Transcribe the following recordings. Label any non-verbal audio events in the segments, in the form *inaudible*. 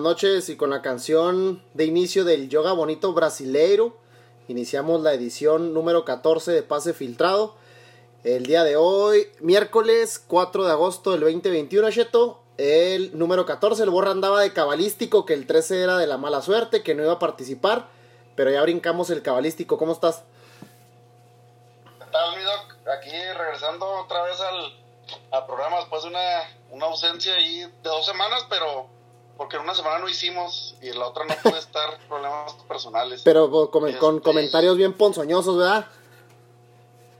Buenas noches y con la canción de inicio del Yoga Bonito Brasileiro iniciamos la edición número 14 de Pase Filtrado. El día de hoy, miércoles 4 de agosto del 2021, Cheto, el número 14, el Borra andaba de cabalístico, que el 13 era de la mala suerte, que no iba a participar, pero ya brincamos el cabalístico. ¿Cómo estás? ¿Qué tal, mi doc? Aquí regresando otra vez al, al programa después de una, una ausencia de dos semanas, pero porque en una semana no hicimos y en la otra no pude estar, *laughs* problemas personales. Pero con, con Este- comentarios bien ponzoñosos, ¿verdad?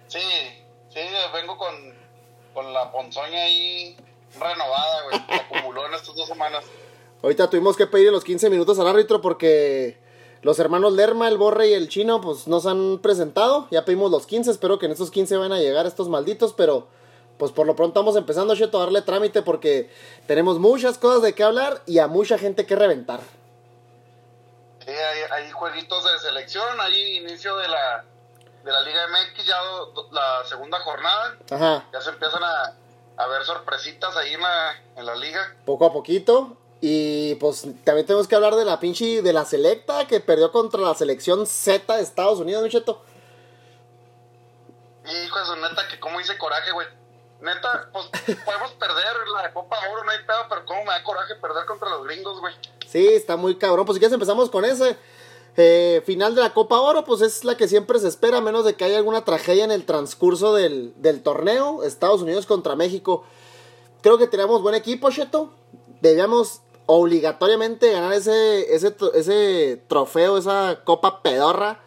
Sí, sí, vengo con, con la ponzoña ahí renovada, güey, que acumuló en estas dos semanas. Ahorita tuvimos que pedir los 15 minutos al árbitro porque los hermanos Lerma, el Borre y el Chino, pues nos han presentado. Ya pedimos los 15, espero que en estos 15 van a llegar estos malditos, pero pues por lo pronto vamos empezando, Cheto, a darle trámite porque tenemos muchas cosas de qué hablar y a mucha gente que reventar. Sí, hay, hay jueguitos de selección, hay inicio de la, de la Liga MX, ya do- la segunda jornada, Ajá, ya se empiezan a, a ver sorpresitas ahí en la, en la liga. poco a poquito. Y pues también tenemos que hablar de la pinche, de la selecta que perdió contra la selección Z de Estados Unidos, mi Cheto. Hijo de su neta, que como dice coraje, güey. Neta, pues podemos perder la Copa Oro, no hay pedo, pero cómo me da coraje perder contra los gringos, güey. Sí, está muy cabrón. Pues si quieres empezamos con ese. Eh, final de la Copa Oro, pues es la que siempre se espera, a menos de que haya alguna tragedia en el transcurso del, del torneo. Estados Unidos contra México. Creo que tenemos buen equipo, Cheto. Debíamos obligatoriamente ganar ese, ese, ese trofeo, esa copa pedorra.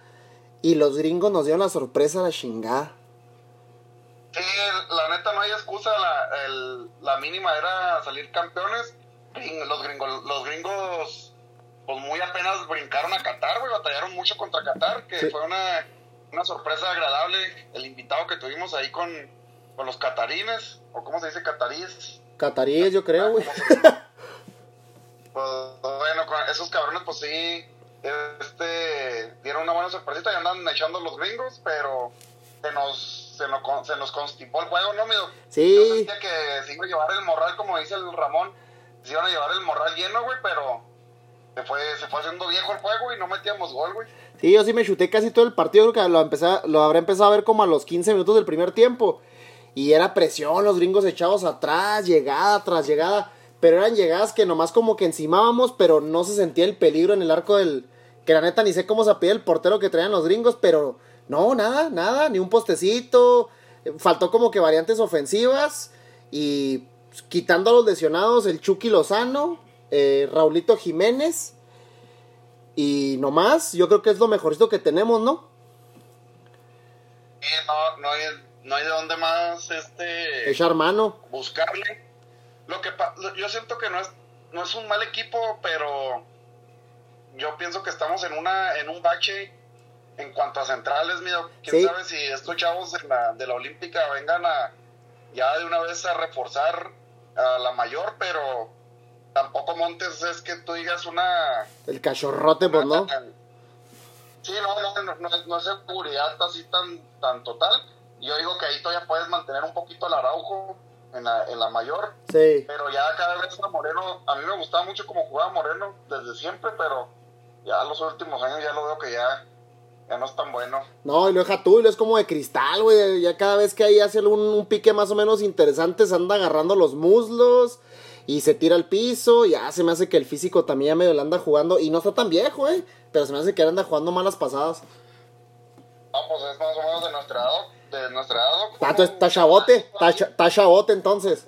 Y los gringos nos dieron la sorpresa, la chingada. Sí, la neta no hay excusa, la, el- la mínima era salir campeones. Los gringos, los gringos, pues muy apenas brincaron a Qatar, güey, batallaron mucho contra Qatar, que Sí. fue una, una sorpresa agradable el invitado que tuvimos ahí con, con los catarines, o cómo se dice, cataríes. Cataríes, yo creo, güey. *laughs* Pues bueno, con esos cabrones, pues sí, este, dieron una buena sorpresita y andan echando los gringos, pero se nos, se nos, se nos constipó el juego, ¿no, amigo? Yo Sí, sentía que se iba a llevar el morral, como dice el Ramón, se iban a llevar el morral lleno, güey, pero se fue, se fue haciendo viejo el juego y no metíamos gol, güey. Sí, yo sí me chuté casi todo el partido, creo que lo, empecé, lo habré empezado a ver como a los 15 minutos del primer tiempo. Y era presión, los gringos echados atrás, llegada tras llegada. Pero eran llegadas que nomás como que encimábamos, pero no se sentía el peligro en el arco del... Que la neta ni sé cómo se pide el portero que traían los gringos, pero no, nada, nada, ni un postecito. Faltó como que variantes ofensivas. Y pues, quitando a los lesionados, el Chucky Lozano, eh, Raulito Jiménez. Y nomás, yo creo que es lo mejorcito que tenemos, ¿no? Y no, no, hay, no hay de dónde más este Echar mano. buscarle. Lo que yo siento que no es, no es un mal equipo, pero yo pienso que estamos en una, en un bache en cuanto a centrales, mira, quién Sí. sabe si estos chavos de la, de la Olímpica vengan a ya de una vez a reforzar a la mayor, pero tampoco Montes es que tú digas una El cachorrote, pues, ¿no? Sí, no, no, no, no, es- no es seguridad así tan, tan total. Yo digo que ahí todavía puedes mantener un poquito el araujo en la, en la mayor, Sí. pero ya cada vez a Moreno, a mí me gustaba mucho como jugaba Moreno desde siempre, pero ya los últimos años ya lo veo que ya, ya no es tan bueno. No, y lo deja tú, y lo es como de cristal, güey. Ya cada vez que ahí hace un, un pique más o menos interesante, se anda agarrando los muslos y se tira al piso. Ya se me hace que el físico también ya medio le anda jugando. Y no está tan viejo, eh. Pero se me hace que anda jugando malas pasadas. No, pues es más o menos de nuestra edad, de nuestra edad. Tato, está chavote, está cha- está chavote entonces.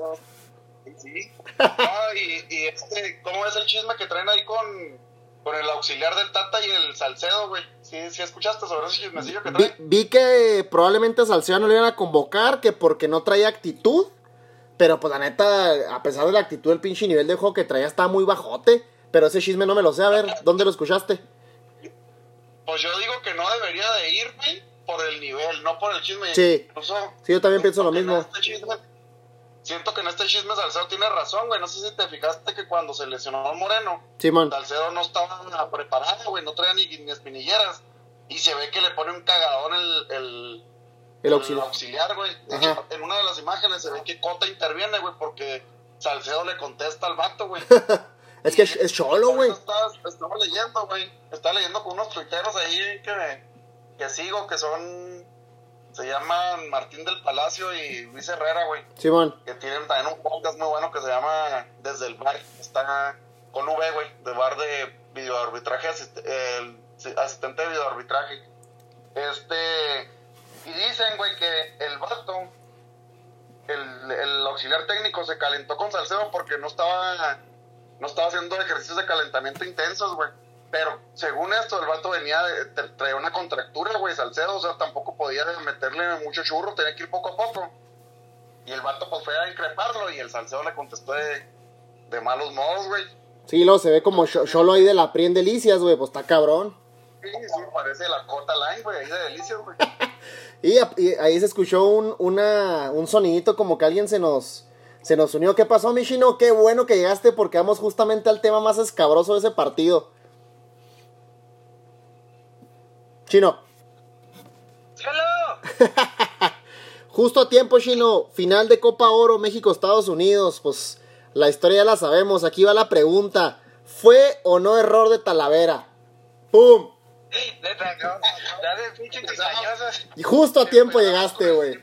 Sí. *laughs* No, y, y este, ¿cómo es el chisme que traen ahí con, con el auxiliar del Tata y el Salcedo, güey? ¿Sí, sí escuchaste sobre ese chismecillo que Vi, traen? vi que probablemente a Salcedo no le iban a convocar, que porque no traía actitud. Pero pues la neta, a pesar de la actitud, el pinche nivel de juego que traía estaba muy bajote. Pero ese chisme no me lo sé, a ver, ¿dónde lo escuchaste? Pues yo digo que no debería de ir, güey, por el nivel, no por el chisme. Sí. Incluso, Sí, yo también pienso lo mismo. en este chisme- siento que en este chisme Salcedo tiene razón, güey. No sé si te fijaste que cuando se lesionó Moreno, Simón. Salcedo no estaba preparado, güey, no traía ni, ni espinilleras. Y se ve que le pone un cagadón el, el, El auxiliar. güey. Hecho, en una de las imágenes se ve que Cota interviene, güey, porque Salcedo le contesta al vato, güey. *laughs* Es que es, es cholo, güey. Estaba, estaba leyendo, güey. Estaba leyendo con unos tuiteros ahí que, que sigo, que son. Se llaman Martín del Palacio y Luis Herrera, güey. Simón. Que tienen también un podcast muy bueno que se llama Desde el Bar. Está con V, güey, de bar de videoarbitraje, asist el asistente de videoarbitraje. Este. Y dicen, güey, que el vato, el, el auxiliar técnico, se calentó con Salcedo porque no estaba no estaba haciendo ejercicios de calentamiento intensos, güey. Pero según esto, el vato venía de, traer una contractura, güey, Salcedo, o sea, tampoco podía meterle mucho churro, tenía que ir poco a poco. Y el vato pues fue a increparlo y el Salcedo le contestó de, de malos modos, güey. Sí, luego se ve como cholo ahí de la Prien Delicias, güey, pues está cabrón. Sí, sí, parece la Cota Line, güey, ahí de Delicias, güey. *laughs* y, y, ahí se escuchó un, una, un sonidito como que alguien se nos se nos unió. ¿Qué pasó, Michino? Qué bueno que llegaste porque vamos justamente al tema más escabroso de ese partido. Chino. ¡Hello! *laughs* Justo a tiempo, Chino. Final de Copa Oro, México-Estados Unidos. Pues la historia ya la sabemos. Aquí va la pregunta. ¿Fue o no error de Talavera? ¡Pum! Y justo a tiempo llegaste, güey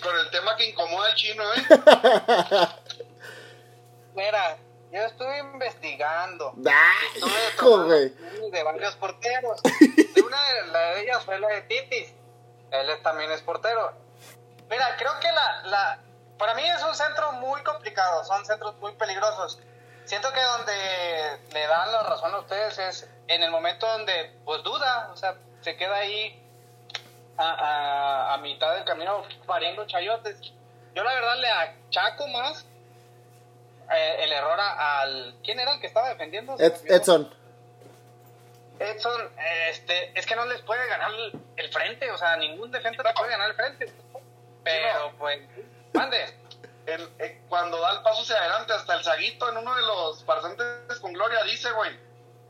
con el tema que incomoda al chino, ¿eh? *laughs* Mira, yo estuve investigando. Estuve de varios porteros. De una de, ellas fue la de Titis. Él también es portero. Mira, creo que la, la. Para mí es un centro muy complicado. Son centros muy peligrosos. Siento que donde le dan la razón a ustedes es en el momento donde, pues duda. O sea, se queda ahí a, a, mitad del camino pariendo chayotes. Yo la verdad le achaco más eh, el error al... ¿Quién era el que estaba defendiendo? Edson. Edson, este, es que no les puede ganar el, frente, o sea, ningún defensa le puede ganar el frente. Pero, pues, mande. El, eh, cuando da el paso hacia adelante, hasta el zaguito en uno de los pasantes con gloria dice, güey,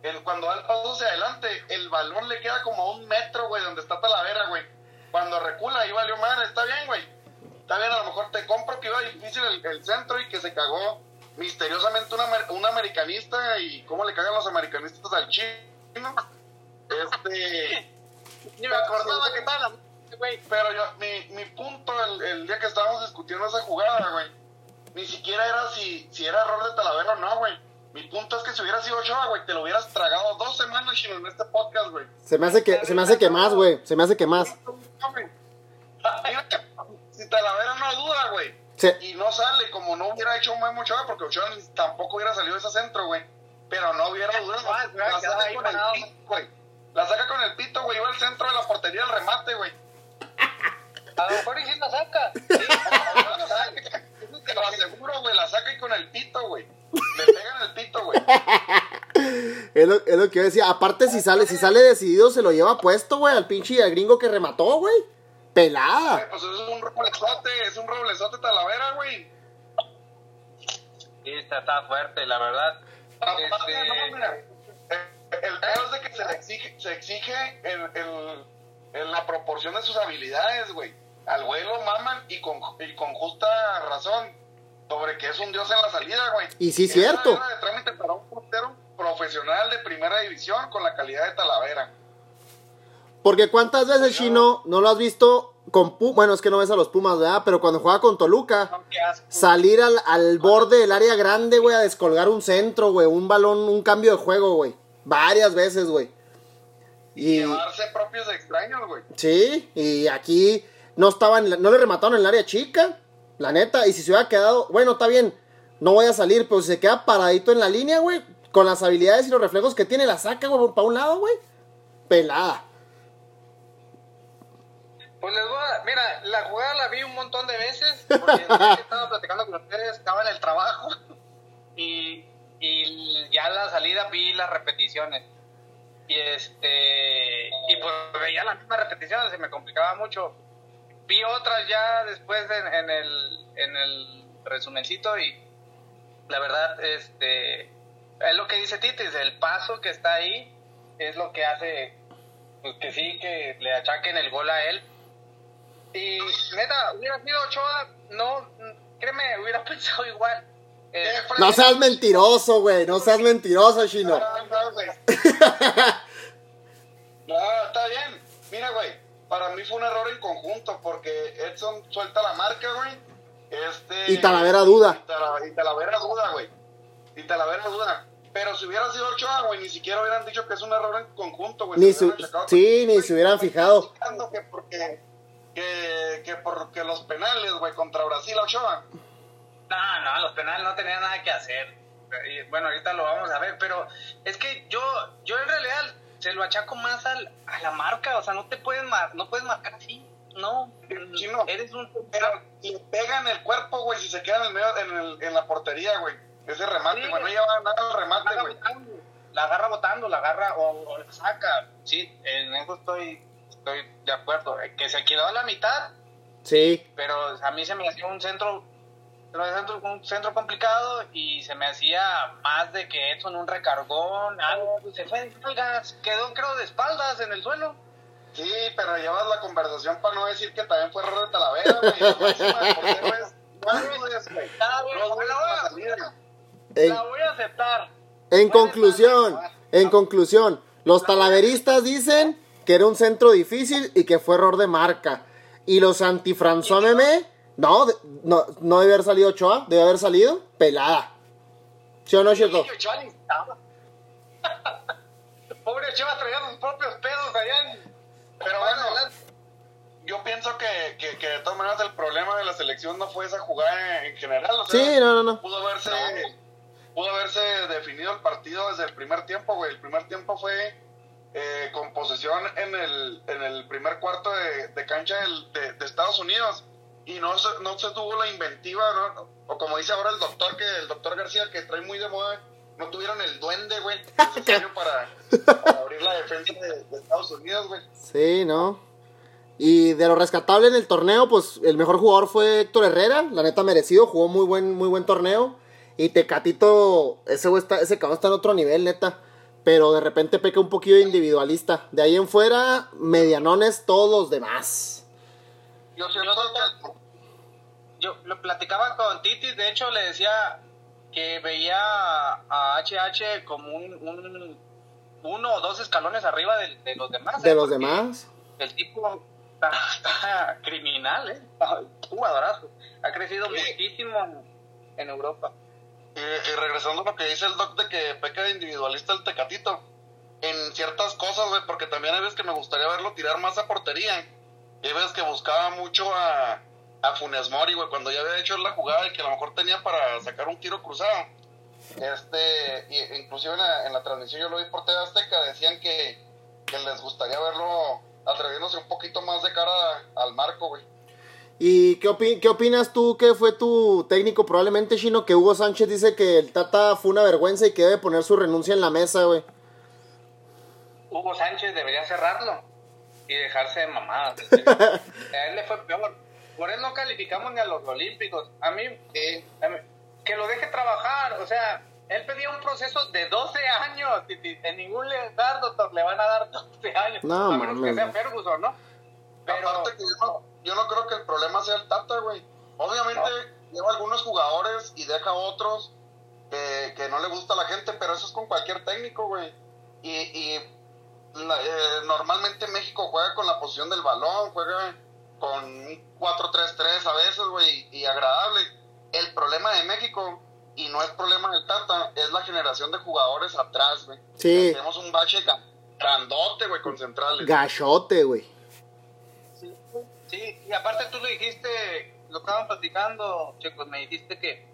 el, cuando da el paso hacia adelante, el balón le queda como un metro, güey, donde está Talavera, güey cuando recula ahí valió madre, está bien, güey. Está bien, a lo mejor te compro que iba difícil el, centro y que se cagó misteriosamente una, un americanista y cómo le cagan los americanistas al chino. Este. *laughs* Ni me acordaba que tal, güey. Pero yo, mi, mi punto el, el, día que estábamos discutiendo esa jugada, güey, ni siquiera era si, si era error de Talavera o no, güey mi punto es que si hubiera sido Ochoa, güey, te lo hubieras tragado dos semanas, chino, en este podcast, güey. Se me hace que, se me hace que más, güey. Se me hace que más. *laughs* si Talavera no duda, güey. Sí. Y no sale como no hubiera hecho un buen Ochoa, porque Ochoa tampoco hubiera salido de ese centro, güey. Pero no hubiera dudado. La saca con el pito, güey. La saca con el pito, güey. Iba al centro de la portería del remate, güey. A lo mejor y si la saca. Sí, te lo aseguro, güey. La saca y con el pito, güey. Le pegan el pito, güey. es, lo, es lo que yo decía. Aparte, si sale, si sale decidido, se lo lleva puesto, güey, al pinche al gringo que remató, güey. Pelada. pues es un roblezote, es un roblezote talavera, güey. Sí, está, está fuerte, la verdad. Aparte, este... no, mira, el peor es de que se le exige, se exige el, el, en la proporción de sus habilidades, güey. Al güey lo maman y con, y con justa razón sobre que es un dios en la salida, güey. Y sí, es cierto. de trámite para un portero profesional de primera división con la calidad de Talavera. Porque cuántas veces, Chino, no lo has visto con Pumas, bueno, es que no ves a los Pumas, ¿verdad? Pero cuando juega con Toluca, salir al, al borde del área grande, güey, a descolgar un centro, güey, un balón, un cambio de juego, güey. Varias veces, güey. Y, llevarse propios extraños, güey. Sí, y aquí no estaban, no le remataron en el área chica. La neta, y si se hubiera quedado, bueno, está bien, no voy a salir, pero si se queda paradito en la línea, güey, con las habilidades y los reflejos que tiene, la saca, güey, para un lado, güey. Pelada. Pues les voy a, mira, la jugada la vi un montón de veces, porque estaba platicando con ustedes, estaba en el trabajo, y, y ya la salida vi las repeticiones. Y este, y pues veía las mismas repeticiones, se me complicaba mucho vi otras ya después en, el, en el resumencito y la verdad, este, es lo que dice Titis, el paso que está ahí es lo que hace pues, que sí, que le achaquen el gol a él. Y neta, hubiera sido Ochoa, no, créeme, hubiera *laughs* pensado igual. Eh, No seas mentiroso, güey. No seas mentiroso, Chino. No, no, güey. *laughs* No, está bien. Mira, güey, para mí fue un error en conjunto porque Edson suelta la marca, güey. Este, Y Talavera duda. Y, Tala- y Talavera duda, güey. Y Talavera duda. Pero si hubiera sido Ochoa, güey, ni siquiera hubieran dicho que es un error en conjunto, güey. Ni su- sí, ni se hubieran fijado. Que porque, que, que porque los penales, güey, contra Brasil, Ochoa. No, no, los penales no tenían nada que hacer. Y, bueno, ahorita lo vamos a ver, pero es que yo, yo en realidad se lo achaco más al, a la marca, o sea, no te puedes mar, no puedes marcar así, no, Chino. eres un Pero le pega en el cuerpo, güey, si se queda en el medio, en, el, en la portería, güey. Ese remate, Sí, güey, no güey. lleva nada al la remate, agarra güey. botando, la agarra botando, la agarra o, o la saca, sí, en eso estoy, estoy de acuerdo, eh, que se quedó a la mitad, Sí. pero a mí se me hacía un centro un centro, un centro complicado y se me hacía más de que Edson un recargón, algo, pues, se fue de espaldas, quedó creo de espaldas en el suelo. Sí, pero llevas la conversación para no decir que también fue error de Talavera, güey. La en voy la a-. En, aceptar. en conclusión, en conclusión, los talaveristas dicen que era un centro difícil y que fue error de marca. Y los antifranzó meme, no, de- no, no debe haber salido Ochoa, debe haber salido pelada. ¿Sí o no, estaba. *laughs* Pobre Ochoa traía sus propios pedos allá en... Pero bueno, yo pienso que, que, que de todas maneras el problema de la selección no fue esa jugada en general. O sea, Sí, no, no, no. pudo haberse pudo haberse definido el partido desde el primer tiempo, güey. El primer tiempo fue eh, con posesión en el, en el primer cuarto de, de cancha del- de, de Estados Unidos y no se, no se tuvo la inventiva, ¿no? o como dice ahora el doctor, que el doctor García, que trae muy de moda, no tuvieron el duende, güey, *laughs* necesario para, para abrir la defensa de, de Estados Unidos, güey. Sí, ¿no? Y de lo rescatable en el torneo, pues el mejor jugador fue Héctor Herrera, la neta merecido, jugó muy buen, muy buen torneo. Y Tecatito, ese güey está, ese cabrón está en otro nivel, neta. Pero de repente peca un poquillo de individualista. De ahí en fuera, medianones todos los demás. Yo siento que Yo lo platicaba con Titi, de hecho le decía que veía a HH como un, un- uno o dos escalones arriba de, de los demás. De ¿eh? los Porque demás. El tipo está, está criminal, ¿eh? Jugadorazo. Ha crecido Sí. muchísimo en Europa. Y, y regresando a lo que dice el doc de que peca de individualista el Tecatito, en ciertas cosas, güey, porque también hay veces que me gustaría verlo tirar más a portería. Y hay veces que buscaba mucho a, a Funes Mori, güey, cuando ya había hecho la jugada y que a lo mejor tenía para sacar un tiro cruzado. Este, y, inclusive en la, en la transmisión yo lo vi por TV Azteca, decían que, que les gustaría verlo atreviéndose un poquito más de cara al marco, güey. ¿Y qué, opi- qué opinas tú que fue tu técnico probablemente, Chino? Que Hugo Sánchez dice que el Tata fue una vergüenza y que debe poner su renuncia en la mesa, güey. Hugo Sánchez debería cerrarlo y dejarse de mamadas. *laughs* a él le fue peor. Por eso no calificamos ni a los Olímpicos. A mí, eh, a mí- que lo deje trabajar. O sea, él pedía un proceso de 12 años. En ningún lugar, doctor, le van a dar 12 años. No, a menos que sea no. Ferguson, ¿no? Pero, Aparte que yo no, yo no creo que el problema sea el Tata, güey. Obviamente lleva algunos jugadores y deja otros que, que no le gusta a la gente, pero eso es con cualquier técnico, güey. Y, y la- eh, normalmente México juega con la posición del balón, juega con un 4-3-3 a veces, güey, y agradable. El problema de México, y no es problema del Tata, es la generación de jugadores atrás, güey. Sí. Tenemos un bache grandote, güey, con centrales. Gachote, güey. Sí, y aparte tú lo dijiste, lo estaban platicando, chicos, me dijiste que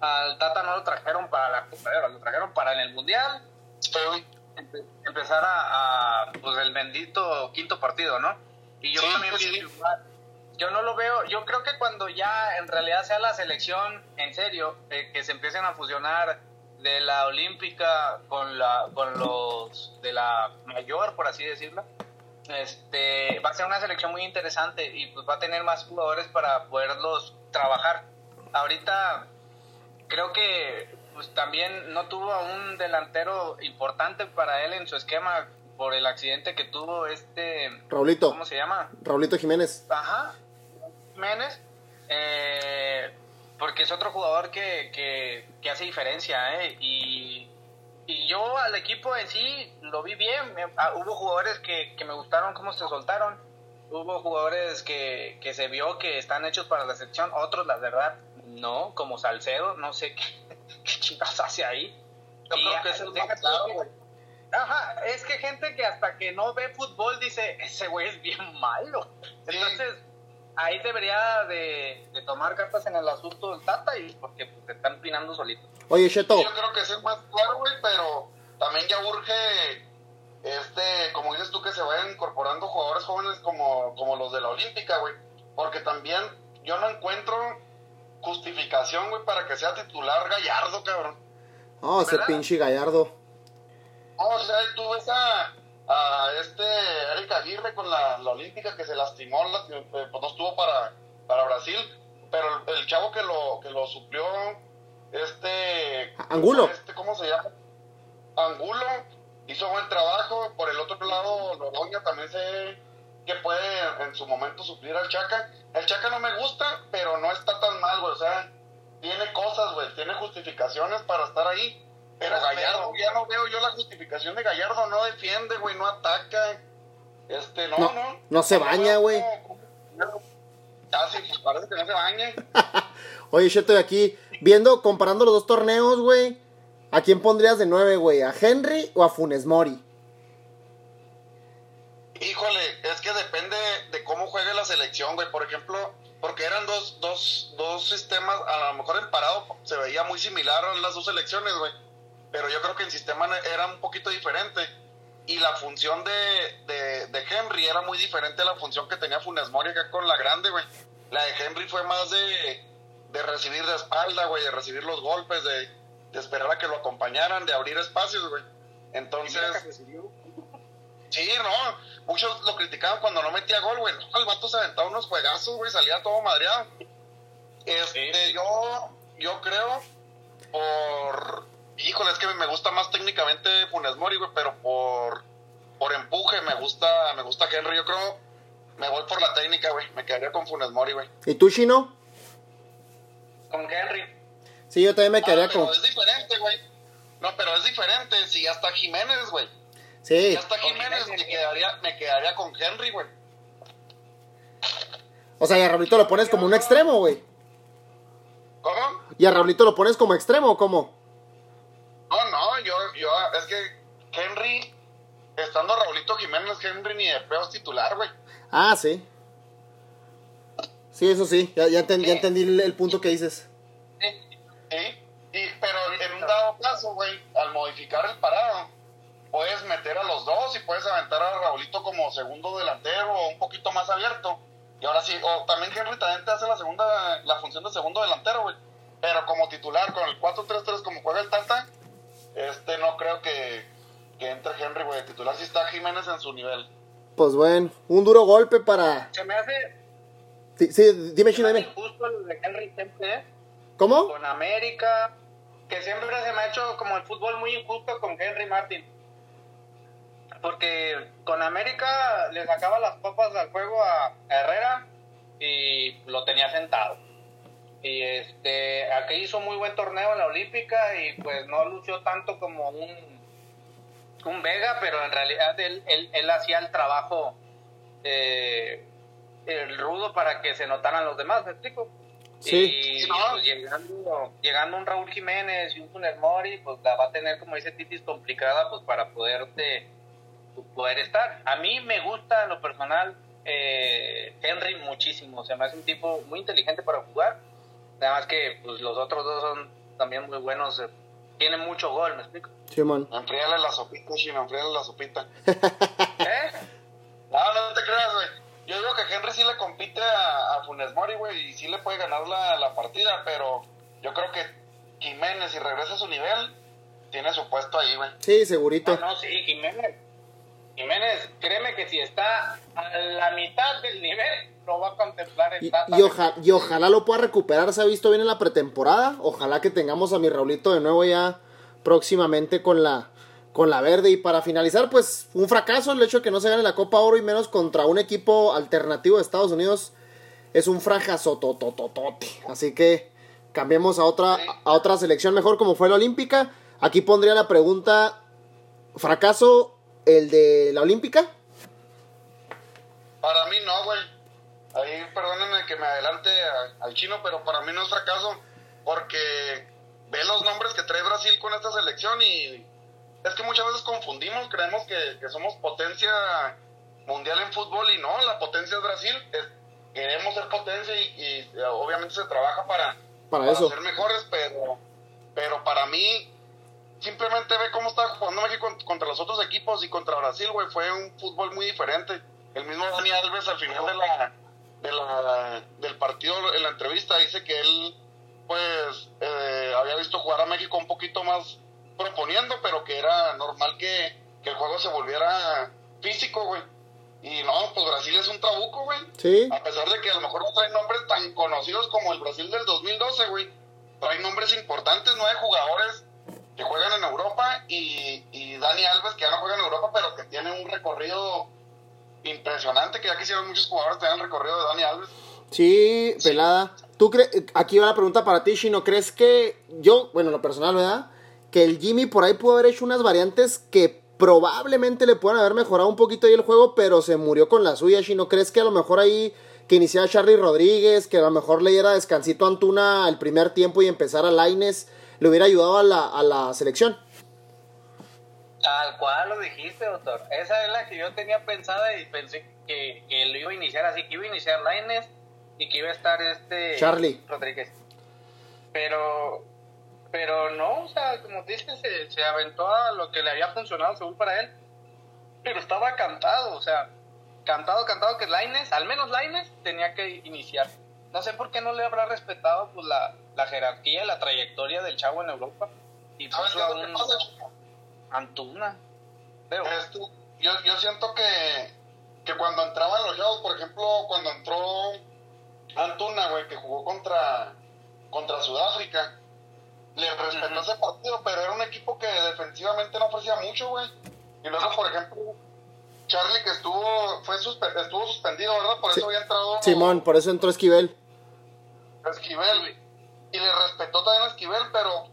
al Tata no lo trajeron para la Copa lo trajeron para en el Mundial Pero, empe- empezar a, a, pues el bendito quinto partido, ¿no? Y yo Sí, también pues, sí. Yo no lo veo, yo creo que cuando ya en realidad sea la selección en serio, eh, que se empiecen a fusionar de la olímpica con la con los de la mayor, por así decirlo, este va a ser una selección muy interesante y pues va a tener más jugadores para poderlos trabajar. Ahorita creo que pues también no tuvo a un delantero importante para él en su esquema por el accidente que tuvo este Raulito. ¿cómo se llama? Raulito Jiménez. Ajá, Jiménez. Eh, porque es otro jugador que, que, que hace diferencia, ¿eh? Y, y yo al equipo en sí lo vi bien. Me- ah, hubo jugadores que, que me gustaron cómo se soltaron. Hubo jugadores que, que se vio que están hechos para la selección. Otros, la verdad, no, como Salcedo. No sé qué, *laughs* qué chingados hace ahí. Yo Y, creo que ah, es el deja más tú claro, que-. Ajá, es que gente que hasta que no ve fútbol dice, ese güey es bien *laughs* malo. Sí. Entonces, ahí debería de, de tomar cartas en el asunto del Tata y porque pues, se están pinando solitos. Oye, Cheto, Yo creo que es el más claro, güey, pero también ya urge, este, como dices tú, que se vayan incorporando jugadores jóvenes como, como los de la Olímpica, güey. Porque también yo no encuentro justificación, güey, para que sea titular Gallardo, cabrón. no, ese ¿verdad? pinche Gallardo. No, o sea, tú ves a, a este Eric Aguirre con la, la Olímpica que se lastimó, la- eh, pues no estuvo para, para Brasil, pero el, el chavo que lo, que lo suplió, este... Angulo. Este, ¿Cómo se llama? Angulo, hizo buen trabajo. Por el otro lado, Loroña también sé que puede en su momento suplir al Chaca. El Chaca no me gusta, pero no está tan mal, güey. O sea, tiene cosas, güey, tiene justificaciones para estar ahí. Pero Gallardo, ya no veo yo la justificación de Gallardo. No defiende, güey, no ataca. Este, no, No, no. no se baña, güey. sí, pues parece que no se baña. *laughs* Oye, Cheto, y aquí, viendo, comparando los dos torneos, güey, ¿a quién pondrías de nueve, güey? ¿A Henry o a Funes Mori? Híjole, es que depende de cómo juegue la selección, güey. Por ejemplo, porque eran dos, dos, dos sistemas, a lo mejor en parado se veía muy similar a las dos selecciones, güey. Pero yo creo que el sistema era un poquito diferente. Y la función de, de, de Henry era muy diferente a la función que tenía Funes Mori acá con la grande, güey. La de Henry fue más de, de recibir de espalda, güey, de recibir los golpes, de, de esperar a que lo acompañaran, de abrir espacios, güey. Entonces... Sí, no, muchos lo criticaban cuando no metía gol, güey. No, el vato se aventaba unos juegazos, güey, salía todo madreado. Este, Sí. yo, yo creo, por. Híjole, es que me gusta más técnicamente Funes Mori, güey, pero por, por empuje me gusta, me gusta Henry. Yo creo, me voy por la técnica, güey. Me quedaría con Funes Mori, güey. ¿Y tú, Chino? Con Henry. Sí, yo también me Ah, quedaría pero con... es diferente, güey. No, pero es diferente. Si ya está Jiménez, güey. Sí, Ya está Jiménez, me quedaría, me quedaría con Henry, güey. o sea, y a Raulito lo pones como un extremo, güey. ¿Cómo? ¿Y a Raulito lo pones como extremo o cómo? Es que Henry, estando Raulito Jiménez, Henry ni de pedo es titular, güey. Ah, sí. Sí, eso sí, ya, ya, enten- ya entendí el, el punto que dices. ¿Sí? Y, pero en un dado caso, güey, al modificar el parado, puedes meter a los dos y puedes aventar a Raulito como segundo delantero o un poquito más abierto. Y ahora sí, o también Henry también te hace la segunda, la función de segundo delantero, güey. Pero como titular, con el 4-3-3 como juega el Tata, este no creo que, que entre Henry, güey, de titular. Si está Jiménez en su nivel. Pues bueno, un duro golpe para... Se me hace, Sí, sí, dime, Chino, dime. injusto el de Henry siempre, ¿eh? ¿Cómo? con América, que siempre se me ha hecho como el fútbol muy injusto con Henry Martin. Porque con América le sacaba las papas al juego a Herrera y lo tenía sentado. Y este, aquí hizo muy buen torneo en la Olímpica y pues no lució tanto como un, un Vega, pero en realidad él, él, él hacía el trabajo eh, el rudo para que se notaran los demás, ¿me explico? Sí. Y no. pues, llegando, llegando un Raúl Jiménez y un Funes Mori, pues la va a tener, como dice Titis, complicada pues para poderte poder estar. A mí me gusta en lo personal eh, Henry muchísimo, se me hace un tipo muy inteligente para jugar, nada más que pues los otros dos son también muy buenos, eh, tienen mucho gol, ¿me explico? Simón. Enfríale la sopita, Chino, enfríale la sopita. *laughs* ¿Eh? No, no te creas, güey. Yo digo que Henry sí le compite a, a Funes Mori, güey, y sí le puede ganar la, la partida, pero yo creo que Jiménez, si regresa a su nivel, tiene su puesto ahí, güey. Sí, segurito. No, no, sí, Jiménez. Jiménez, créeme que si está a la mitad del nivel, lo va a contemplar el Y, Tata. y oja- y ojalá lo pueda recuperar, se ha visto bien en la pretemporada. Ojalá que tengamos a mi Raulito de nuevo ya próximamente con la, con la verde. Y para finalizar, pues un fracaso el hecho de que no se gane la Copa Oro y menos contra un equipo alternativo de Estados Unidos es un fracaso totototote. Así que, cambiemos a otra, a otra selección mejor como fue la olímpica. Aquí pondría la pregunta, ¿fracaso el de la olímpica? Para mí no, güey. Ahí perdónenme que me adelante al chino, pero para mí no es fracaso porque ve los nombres que trae Brasil con esta selección y es que muchas veces confundimos, creemos que, que somos potencia mundial en fútbol y no, la potencia es Brasil. queremos ser potencia y, obviamente se trabaja para, para, ser mejores, pero, pero para mí simplemente ve cómo está jugando México contra los otros equipos y contra Brasil, güey, fue un fútbol muy diferente. El mismo Dani Alves al final de la, de la, del partido en la entrevista dice que él pues eh, había visto jugar a México un poquito más proponiendo, pero que era normal que, que el juego se volviera físico, güey. Y no, pues Brasil es un trabuco, güey. Sí. A pesar de que a lo mejor no trae nombres tan conocidos como el Brasil del 2012, güey. Trae nombres importantes, nueve jugadores que juegan en Europa y, y Dani Alves que ya no juega en Europa, pero que tiene un recorrido impresionante, que ya quisieron muchos jugadores tener el recorrido de Dani Alves. Sí, pelada. ¿Tú aquí va la pregunta para ti, Shino, ¿crees que yo, bueno, lo personal, ¿verdad? Que el Jimmy por ahí pudo haber hecho unas variantes que probablemente le puedan haber mejorado un poquito ahí el juego, pero se murió con la suya. Si no crees que a lo mejor ahí que iniciara Charlie Rodríguez, que a lo mejor le diera descansito a Antuna al primer tiempo y empezara Laines, le hubiera ayudado a la, a la selección? Tal cual lo dijiste, doctor. Esa es la que yo tenía pensada y pensé que, que lo iba a iniciar así, que iba a iniciar Laines y que iba a estar este Charlie Rodríguez. Pero pero no, o sea, como dices, se, se aventó a lo que le había funcionado según para él. Pero estaba cantado, o sea, cantado, cantado que Laines, al menos Laines, tenía que iniciar. No sé por qué no le habrá respetado pues la, la jerarquía, la trayectoria del chavo en Europa. Y puso a un Antuna. Pero... yo, yo siento que, que cuando entraban los chavos, por ejemplo, cuando entró Antuna, güey, que jugó contra, contra Sudáfrica, le respetó ese partido, pero era un equipo que defensivamente no ofrecía mucho, güey. Y luego, por ejemplo, Charlie que estuvo fue estuvo suspendido, ¿verdad? Por eso había entrado Simón, por eso entró Esquivel. Esquivel, y le respetó también a Esquivel, pero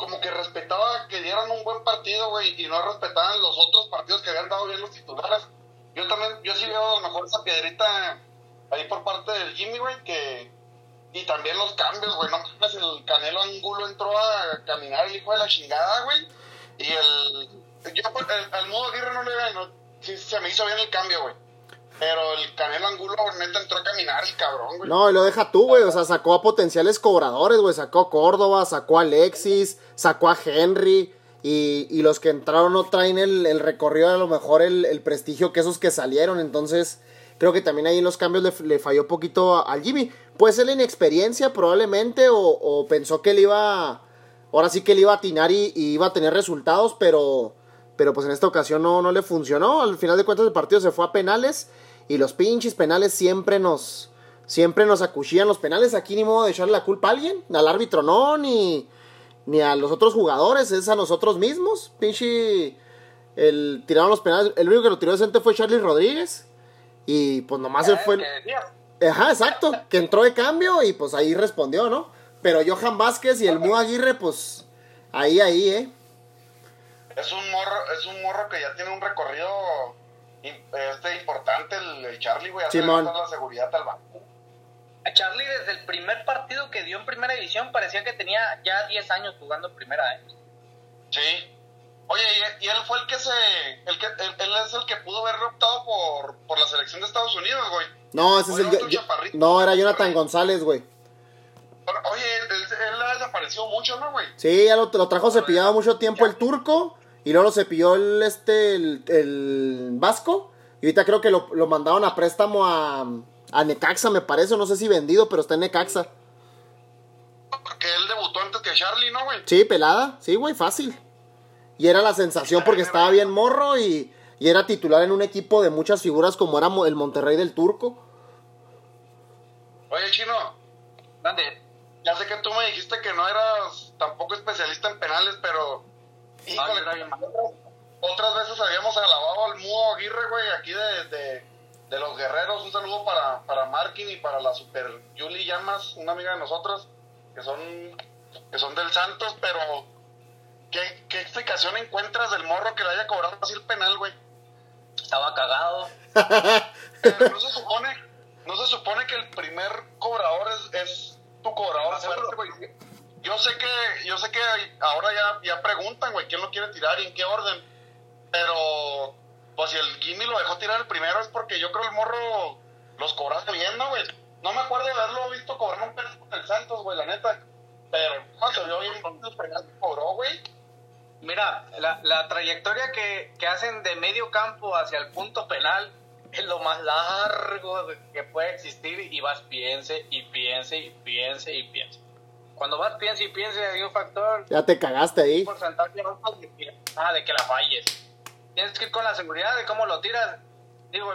como que respetaba que dieran un buen partido, güey, y no respetaban los otros partidos que habían dado bien los titulares. Yo también, yo sí veo a lo mejor esa piedrita ahí por parte del Jimmy, güey, que y también los cambios, güey. No mames, el Canelo Angulo entró a caminar el hijo de la chingada, güey. Y el. Yo, al modo Aguirre no le no, sí, se me hizo bien el cambio, güey. Pero el Canelo Angulo, neta, entró a caminar el cabrón, güey. No, y lo deja tú, güey. O sea, sacó a potenciales cobradores, güey. Sacó a Córdoba, sacó a Alexis, sacó a Henry. Y, y los que entraron no traen el, el recorrido, a lo mejor el, el prestigio que esos que salieron. Entonces, creo que también ahí en los cambios le, le falló poquito al Jimmy. Puede ser la inexperiencia probablemente o, pensó que él iba, ahora sí que él iba a atinar y, iba a tener resultados, pero, pero pues en esta ocasión no, no le funcionó. Al final de cuentas el partido se fue a penales y los pinches penales siempre nos, siempre nos acuchillan los penales. Aquí ni modo de echarle la culpa a alguien, al árbitro no, ni, ni a los otros jugadores, es a nosotros mismos. Pinche, el, tiraron los penales, el único que lo tiró decente fue Charlie Rodríguez. Y pues nomás él fue. Ajá, exacto. Que entró de cambio y pues ahí respondió, ¿no? Pero Johan Vázquez y el Mu Aguirre, pues ahí, ahí, ¿eh? Es un morro, es un morro que ya tiene un recorrido este importante, el, Charlie, güey. Simón. la seguridad al banco. A Charlie desde el primer partido que dio en primera división parecía que tenía ya 10 años jugando en primera, ¿eh? Sí. Oye, y, él fue el que se. El que, él, es el que pudo haber optado por, por la selección de Estados Unidos, güey. No, ese es el. no, era Jonathan González, güey. Oye, él, él, ha desaparecido mucho, ¿no, güey? Sí, ya lo, lo trajo cepillado mucho tiempo el turco. Y luego lo cepilló el, este, el, el vasco. Y ahorita creo que lo, lo mandaron a préstamo a, a Necaxa, me parece. No sé si vendido, pero está en Necaxa. Porque él debutó antes que Charlie, ¿no, güey? Sí, pelada. Sí, güey, fácil. Y era la sensación porque estaba bien morro y, era titular en un equipo de muchas figuras como era el Monterrey del Turco. Oye, Chino. ¿Dónde? Ya sé que tú me dijiste que no eras tampoco especialista en penales, pero... Híjole, otras veces habíamos alabado al Mudo Aguirre, güey, aquí de, de, los guerreros. Un saludo para, para Markin y para la Super Julie Llamas, una amiga de nosotros. que son, que son del Santos, pero ¿qué, ¿qué explicación encuentras del morro que le haya cobrado así el penal, güey? Estaba cagado. Pero *laughs* no se supone, no se supone que el primer cobrador es, es tu cobrador fuerte, güey. Yo sé que, yo sé que ahora ya, ya preguntan, güey, quién lo quiere tirar y en qué orden. Pero, pues si el Gimme lo dejó tirar el primero es porque yo creo el morro los cobraste bien, ¿no, güey? No me acuerdo de haberlo visto cobrar un penal con el Santos, güey, la neta. Pero, no, se vio bien el penal que cobró, güey. Mira, la, la trayectoria que, que hacen de medio campo hacia el punto penal es lo más largo que puede existir y vas piense y piense y piense y piense. Cuando vas piense y piense hay un factor, Ya te cagaste ahí. un porcentaje alto de que, ah, de que la falles. Tienes que ir con la seguridad de cómo lo tiras. Digo,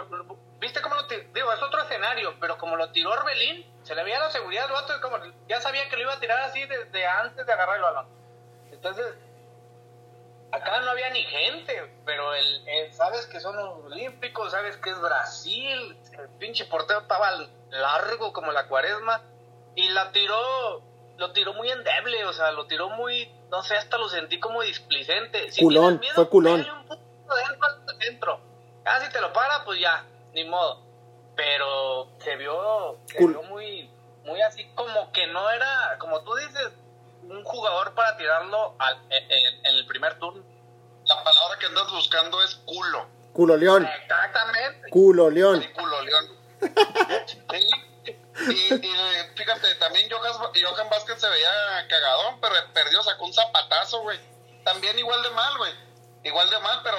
¿viste cómo lo tiró? Digo, es otro escenario, pero como lo tiró Orbelín, se le veía la seguridad al vato y como ya sabía que lo iba a tirar así desde antes de agarrar el balón. Entonces, acá no había ni gente, pero el, el- sabes que son los olímpicos, sabes que es Brasil, el pinche portero estaba largo como la cuaresma y la tiró, lo tiró muy endeble, o sea, lo tiró muy, no sé, hasta lo sentí como displicente. Si Culón, miedo, fue culón. un puto dentro al centro. Ah, si te lo para, pues ya, ni modo. Pero se vio, se Cul- vio muy, muy así como que no era, como tú dices, un jugador para tirarlo al- en, en- en el primer turno. La palabra que andas buscando es culo. Culo león. Exactamente. Culo león. Sí, culo, León. *laughs* Sí. Y, y, fíjate, también Johan, Johan Vázquez se veía cagadón, pero perdió, sacó un zapatazo, güey. También igual de mal, güey. Igual de mal, pero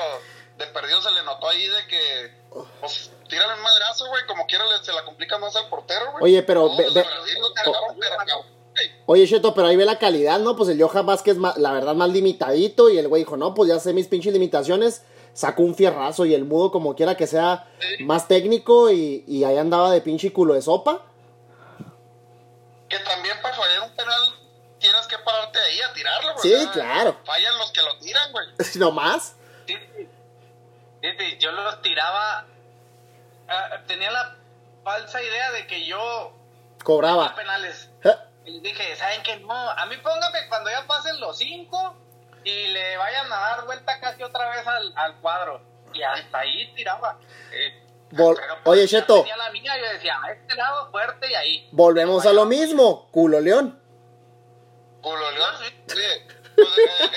de perdido se le notó ahí de que, pues, tírale un madrazo, güey, como quiera le- se la complica más al portero, güey. Oye, pero ve- ve- cargaron. Oye, Cheto, pero ahí ve la calidad, ¿no? Pues el Johan Vázquez, la verdad, más limitadito. Y el güey dijo, no, pues ya sé mis pinches limitaciones. Sacó un fierrazo y el mudo, como quiera que sea, Sí. más técnico. Y, y ahí andaba de pinche culo de sopa. Que también para fallar un penal tienes que pararte ahí a tirarlo, güey. Sí, claro. Fallan los que lo tiran, güey. *laughs* no más. Sí, sí. Yo los tiraba. ah, tenía la falsa idea de que yo Cobraba. penales. Eh, Y dije, ¿saben qué? No, a mí póngame cuando ya pasen los cinco y le vayan a dar vuelta casi otra vez al, al cuadro. Y hasta ahí tiraba. Eh, Vol- pero, Oye, Cheto. tenía la mía, yo decía, a este lado fuerte y ahí. Volvemos a lo mismo. Culo león. Culo León, sí. Pues,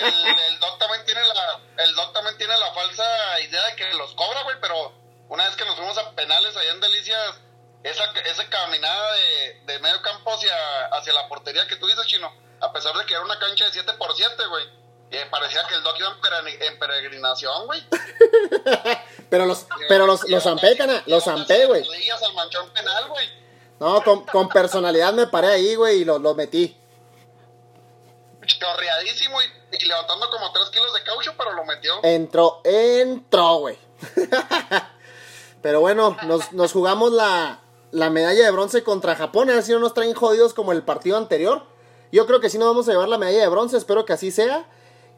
el, el Doc también tiene la, el Doc también tiene la falsa idea de que los cobra, güey, pero una vez que nos fuimos a penales allá en Delicias, esa, esa caminada de, de medio campo hacia, hacia la portería que tú dices, Chino, a pesar de que era una cancha de 7 por 7 güey, eh, parecía que el Doc iba en peregrinación, güey. *laughs* Pero los, pero los, los zampé, cana. Los zampé, güey. No, con, con personalidad me paré ahí, güey, y lo, lo metí. Chorreadísimo y, y levantando como 3 kilos de caucho, pero lo metió. Entró, entró, güey. *laughs* Pero bueno, nos, nos jugamos la, la medalla de bronce contra Japón. A ver si no nos traen jodidos como el partido anterior. Yo creo que sí nos vamos a llevar la medalla de bronce. Espero que así sea.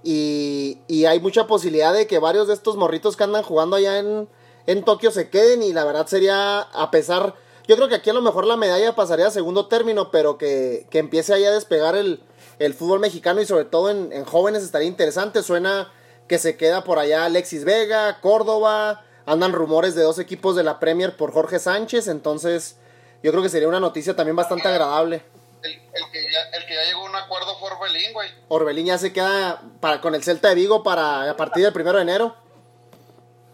Y, hay mucha posibilidad de que varios de estos morritos que andan jugando allá en, en Tokio se queden. Y la verdad sería, a pesar. Yo creo que aquí a lo mejor la medalla pasaría a segundo término. Pero que, que empiece ahí a despegar el, el fútbol mexicano. Y sobre todo en, en jóvenes estaría interesante. Suena que se queda por allá Alexis Vega, Córdoba. Andan rumores de dos equipos de la Premier por Jorge Sánchez. Entonces, yo creo que sería una noticia también bastante agradable. El, el que ya, el que ya llegó a un acuerdo fue Orbelín, güey. Orbelín ya se queda para, con el Celta de Vigo para a partir del primero de enero.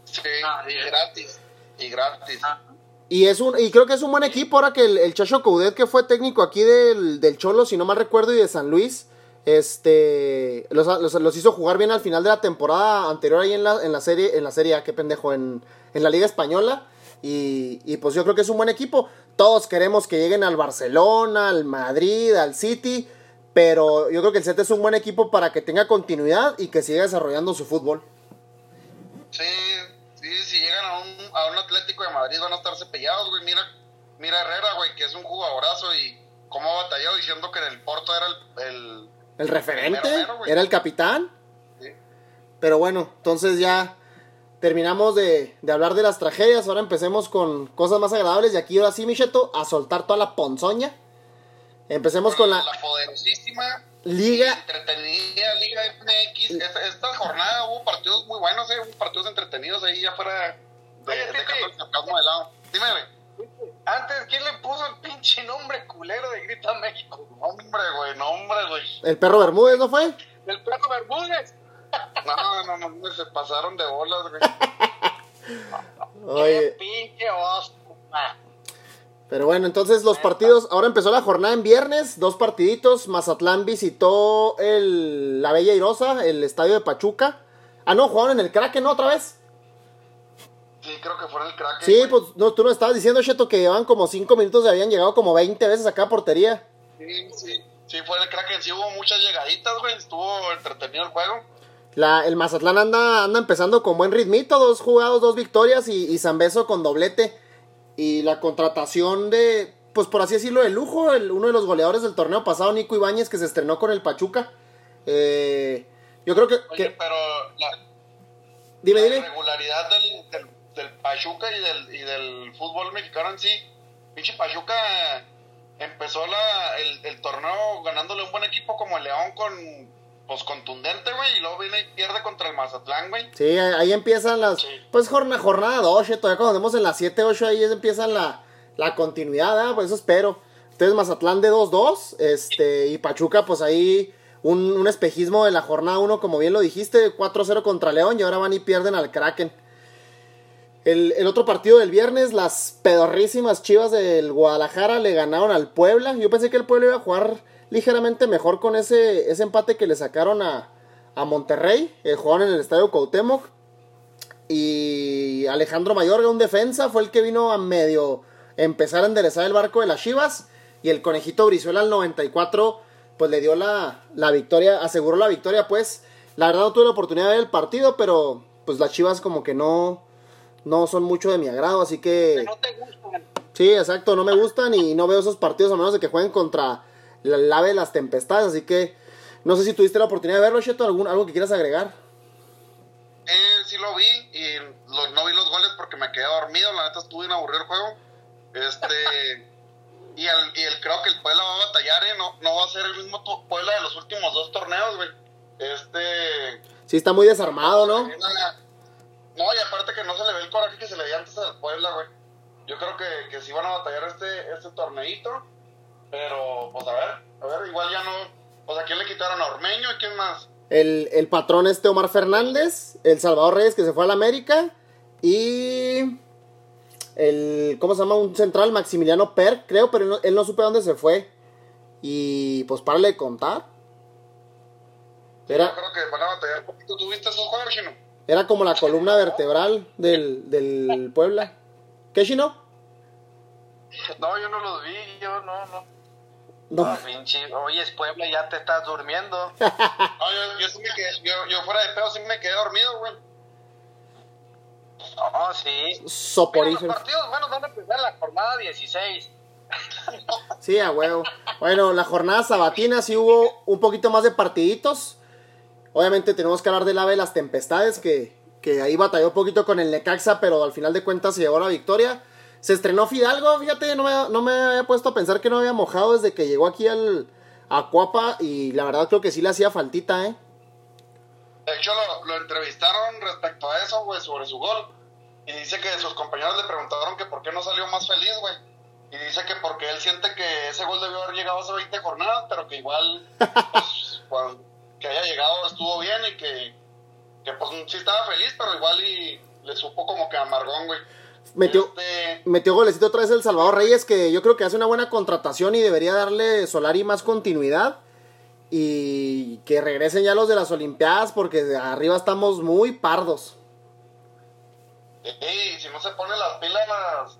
Sí, Ah, y gratis. Y gratis. Ah, Y es un y creo que es un buen equipo ahora que el, el Chacho Coudet, que fue técnico aquí del, del Cholo, si no mal recuerdo, y de San Luis, este los, los, los hizo jugar bien al final de la temporada anterior ahí en la, en la serie, en la serie A, qué pendejo, en, en la Liga Española. Y, y pues yo creo que es un buen equipo. Todos queremos que lleguen al Barcelona, al Madrid, al City. Pero yo creo que el Celta es un buen equipo para que tenga continuidad y que siga desarrollando su fútbol. Sí, sí, si llegan a un, a un Atlético de Madrid van a estar cepillados, güey. Mira, mira Herrera, güey, que es un jugadorazo y cómo ha batallado diciendo que en el Porto era el... el El referente, Mero, mero, güey. era el capitán. sí. Pero bueno, entonces ya terminamos de, de hablar de las tragedias. Ahora empecemos con cosas más agradables. Y aquí ahora sí, Micheto, a soltar toda la ponzoña. Empecemos con la La poderosísima Liga. entretenida Liga MX. Esta, esta jornada hubo partidos muy buenos, eh, hubo partidos entretenidos ahí ya fuera de, Oye, el sarcasmo de lado. Dime, güey. Antes, ¿quién le puso el pinche nombre culero de Grita México? Nombre, güey, nombre, güey. El perro Bermúdez, ¿no fue? Del perro Bermúdez. No, no, no, no, se pasaron de bolas, güey. *laughs* Oye, Qué pinche. Ah, pero bueno, entonces los partidos, ahora empezó la jornada en viernes, dos partiditos, Mazatlán visitó el, la Bella Irosa, el estadio de Pachuca. Ah, no, jugaron en el Kraken, ¿no? Otra vez. Sí, creo que fue en el crack. Sí, pues no, tú nos estabas diciendo, Cheto, que llevaban como 5 minutos y habían llegado como 20 veces acá a portería. Sí, sí. Sí, fue en el crack. Sí hubo muchas llegaditas, güey. Estuvo entretenido el juego. La, el Mazatlán anda, anda empezando con buen ritmito, dos jugados, dos victorias y, y Zambeso con doblete. Y la contratación de, pues por así decirlo, de lujo, el, uno de los goleadores del torneo pasado, Nico Ibáñez, que se estrenó con el Pachuca. Eh, yo creo que... Oye, que- pero la, dime, la dime. irregularidad del, del, del Pachuca y del, y del fútbol mexicano en sí. Pinche Pachuca empezó la, el, el torneo ganándole un buen equipo como el León con pues contundente, güey, y luego viene y pierde contra el Mazatlán, güey. Sí, ahí empiezan las... Sí. Pues jornada, jornada 2, todavía cuando andemos en las 7, 8, ahí empiezan la, la continuidad, ¿verdad? Por eso espero. Entonces Mazatlán de 2-2, este, y Pachuca pues ahí un, un espejismo de la jornada 1, como bien lo dijiste, 4-0 contra León y ahora van y pierden al Kraken. El, el otro partido del viernes, las pedorrísimas chivas del Guadalajara le ganaron al Puebla. Yo pensé que el Puebla iba a jugar ligeramente mejor con ese, ese empate que le sacaron a, a Monterrey. Eh, jugaron en el estadio Cuauhtémoc. Y Alejandro Mayorga, un defensa, fue el que vino a medio empezar a enderezar el barco de las Chivas. Y el conejito Brizuela al 94, pues le dio la, la victoria, aseguró la victoria, pues. La verdad no tuve la oportunidad de ver el partido, pero pues las Chivas como que no, no son mucho de mi agrado, así que que... no te gustan. Sí, exacto, no me gustan y no veo esos partidos a menos de que jueguen contra el ave de las tempestades, así que no sé si tuviste la oportunidad de verlo, Cheto, ¿algún, algo que quieras agregar. Eh, sí lo vi y lo- no vi los goles porque me quedé dormido. La neta estuve bien aburrido el juego. Este. y, el, y el, creo que el Puebla va a batallar, ¿eh? No, no va a ser el mismo Puebla de los últimos dos torneos, güey. Este. Sí, está muy desarmado, ¿no? No, y aparte que no se le ve el coraje que se le veía antes al Puebla, güey. Yo creo que, que sí van a batallar este, este torneito. Pero, pues a ver, a ver, igual ya no. Pues a quién le quitaron a Ormeño y quién más. El, el patrón este Omar Fernández, el Salvador Reyes que se fue a la América y el, ¿cómo se llama? Un central, Maximiliano Per, creo, pero él no, él no supe dónde se fue. Y pues párale de contar. Yo Era, creo que van a batallar un poquito. ¿Tú viste esos juegos, Chino? era como la columna *laughs* vertebral del, del Puebla. ¿Qué, Chino? No, yo no los vi, yo no, no. No. Pinche, oye, es Puebla, ya te estás durmiendo. *laughs* No, yo, yo sí me quedé, yo, yo fuera de pedo sí me quedé dormido, güey. No, sí. Mira, los partidos, bueno, van a empezar la jornada 16. *laughs* Sí, a huevo. Bueno, la jornada sabatina sí hubo un poquito más de partiditos. Obviamente tenemos que hablar del ave de las tempestades, que, que ahí batalló un poquito con el Necaxa, pero al final de cuentas se llevó la victoria. Se estrenó Fidalgo, fíjate, no me, no me había puesto a pensar que no había mojado desde que llegó aquí al, a Cuapa y la verdad creo que sí le hacía faltita, ¿eh? De hecho, lo, lo entrevistaron respecto a eso, güey, sobre su gol. Y dice que sus compañeros le preguntaron que por qué no salió más feliz, güey. Y dice que porque él siente que ese gol debió haber llegado hace 20 jornadas, pero que igual, pues, *laughs* cuando- que haya llegado estuvo bien y que, que pues sí estaba feliz, pero igual y le supo como que amargón, güey. Metió, Este, metió golecito otra vez el Salvador Reyes, que yo creo que hace una buena contratación y debería darle Solari más continuidad. Y que regresen ya los de las Olimpiadas, porque de arriba estamos muy pardos. Ey, si no se pone las pilas,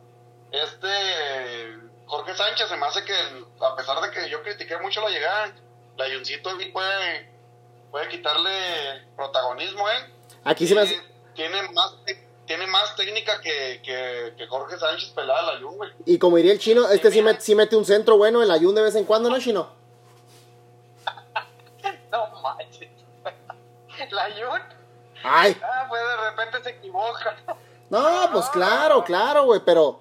este Jorge Sánchez, se me hace que, a pesar de que yo critiqué mucho la llegada, la Ayuncito ahí puede, puede quitarle protagonismo, ¿eh? Aquí se me Y hace- Tiene más, tiene más técnica que, que, que Jorge Sánchez pelada la Ayun, güey. Y como diría el chino, este sí, met- sí mete un centro bueno, el Ayun de vez en cuando, ¿no, chino? *laughs* No manches. *laughs* La Jun. Ay, Ah, pues de repente se equivoca. *laughs* no, pues claro, claro, güey, pero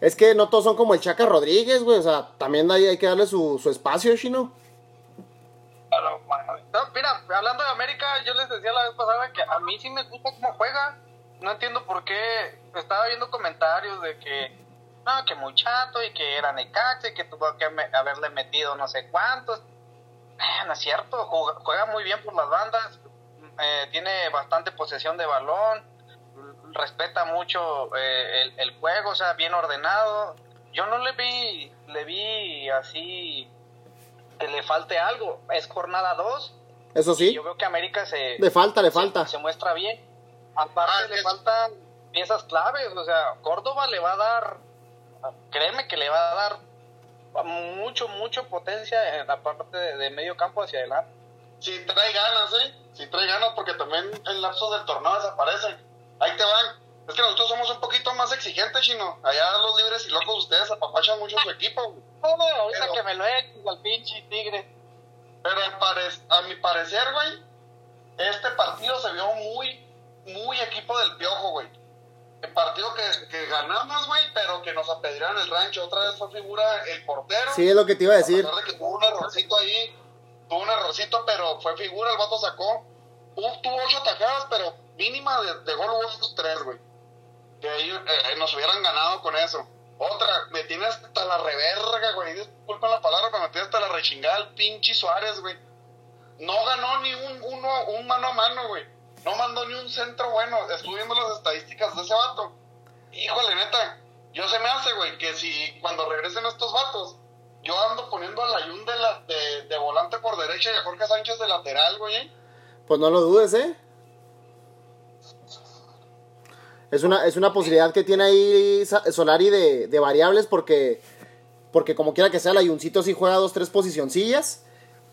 Es que no todos son como el Chaca Rodríguez, güey. O sea, también hay, hay que darle su, su espacio, Chino. No, mira, hablando de América, yo les decía la vez pasada que a mí sí me gusta cómo juega. No entiendo por qué. Estaba viendo comentarios de que, no, que muy chato y que era Necaxa y que tuvo que me- haberle metido no sé cuántos. Eh, no es cierto, juega, juega muy bien por las bandas, eh, tiene bastante posesión de balón, respeta mucho eh, el, el juego, o sea, bien ordenado. Yo no le vi, le vi así que le falte algo. Es jornada 2 Eso sí. yo veo que América se, Le falta, le se- falta. Se, muestra bien. Aparte Ah, le es- faltan piezas claves, o sea, Córdoba le va a dar, créeme que le va a dar mucho, mucho potencia en la parte de, de medio campo hacia adelante. Si trae ganas, ¿eh? Si trae ganas, porque también en lapsos del torneo desaparecen. Ahí te van. Es que nosotros somos un poquito más exigentes, chino. Allá los libres y locos ustedes apapachan mucho su equipo. güey. Oh, ahorita Pero- que me lo eches al pinche tigre. Pero al pare- a mi parecer, güey, este partido se vio muy, muy equipo del piojo, güey. El partido que, que ganamos, güey, pero que nos apedrearon el rancho. Otra vez fue figura el portero. Sí, es lo que te iba a decir. A pesar de que tuvo un errorcito ahí, tuvo un errorcito, pero fue figura, el vato sacó. Tuvo ocho atajadas, pero mínima de, de gol hubo esos tres, güey. Que ahí eh, nos hubieran ganado con eso. Otra, me tiene hasta la reverga, güey. Disculpen la palabra, pero me tiene hasta la rechingada el pinche Suárez, güey. No ganó ni un, uno, un mano a mano, güey. No mandó ni un centro bueno. Estuve viendo las estadísticas de ese vato. Híjole, neta. Yo se me hace, güey, que si cuando regresen estos vatos, yo ando poniendo a la Yun de, la, de, de volante por derecha y a Jorge Sánchez de lateral, güey. Pues no lo dudes, ¿eh? Es una, es una posibilidad que tiene ahí Solari de, de variables porque, porque como quiera que sea, el Ayuncito sí juega dos, tres posicioncillas.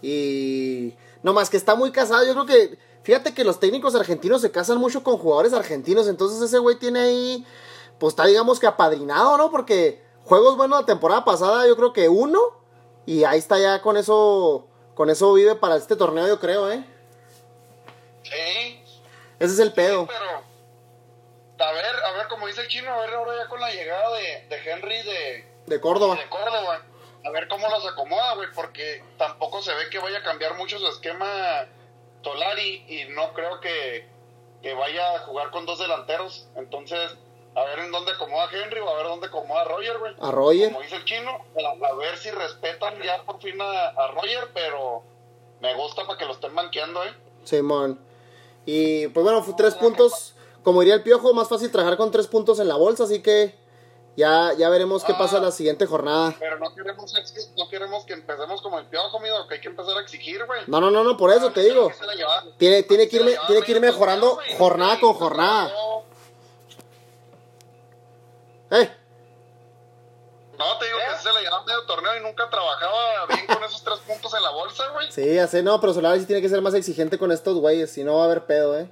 Y no más que está muy casado. Yo creo que, fíjate que los técnicos argentinos se casan mucho con jugadores argentinos. Entonces ese güey tiene ahí, pues está digamos que apadrinado, ¿no? Porque juegos buenos la temporada pasada, yo creo que uno. Y ahí está ya con eso, con eso vive para este torneo, yo creo, ¿eh? Sí, Ese es el pedo. pero a ver, a ver, como dice el chino, a ver ahora ya con la llegada de, de Henry de, De Córdoba. de Córdoba, a ver cómo los acomoda, güey, porque tampoco se ve que vaya a cambiar mucho su esquema Solari y no creo que, que vaya a jugar con dos delanteros. Entonces, a ver en dónde acomoda Henry o a ver dónde acomoda Roger, güey. A Roger. Como dice el chino, a, ver si respetan ya por fin a, a Roger, pero me gusta para que lo estén banqueando, ¿eh? Simón. Y pues bueno, tres puntos. Como diría el piojo, más fácil trabajar con tres puntos en la bolsa, así que ya, ya veremos qué pasa la siguiente jornada. Pero no queremos, no queremos que empecemos como el piojo, amigo, que hay que empezar a exigir, güey. No, no, no, no, por eso te digo. Tiene, tiene, que, se la ir, lleva tiene que ir mejorando jornada con Sí, jornada. no, Eh, No, te digo que se la lleva medio torneo y nunca trabajaba bien con esos tres puntos en la bolsa, güey. sí, ya sé, no, pero Solari sí tiene que ser más exigente con estos güeyes, si no va a haber pedo, eh.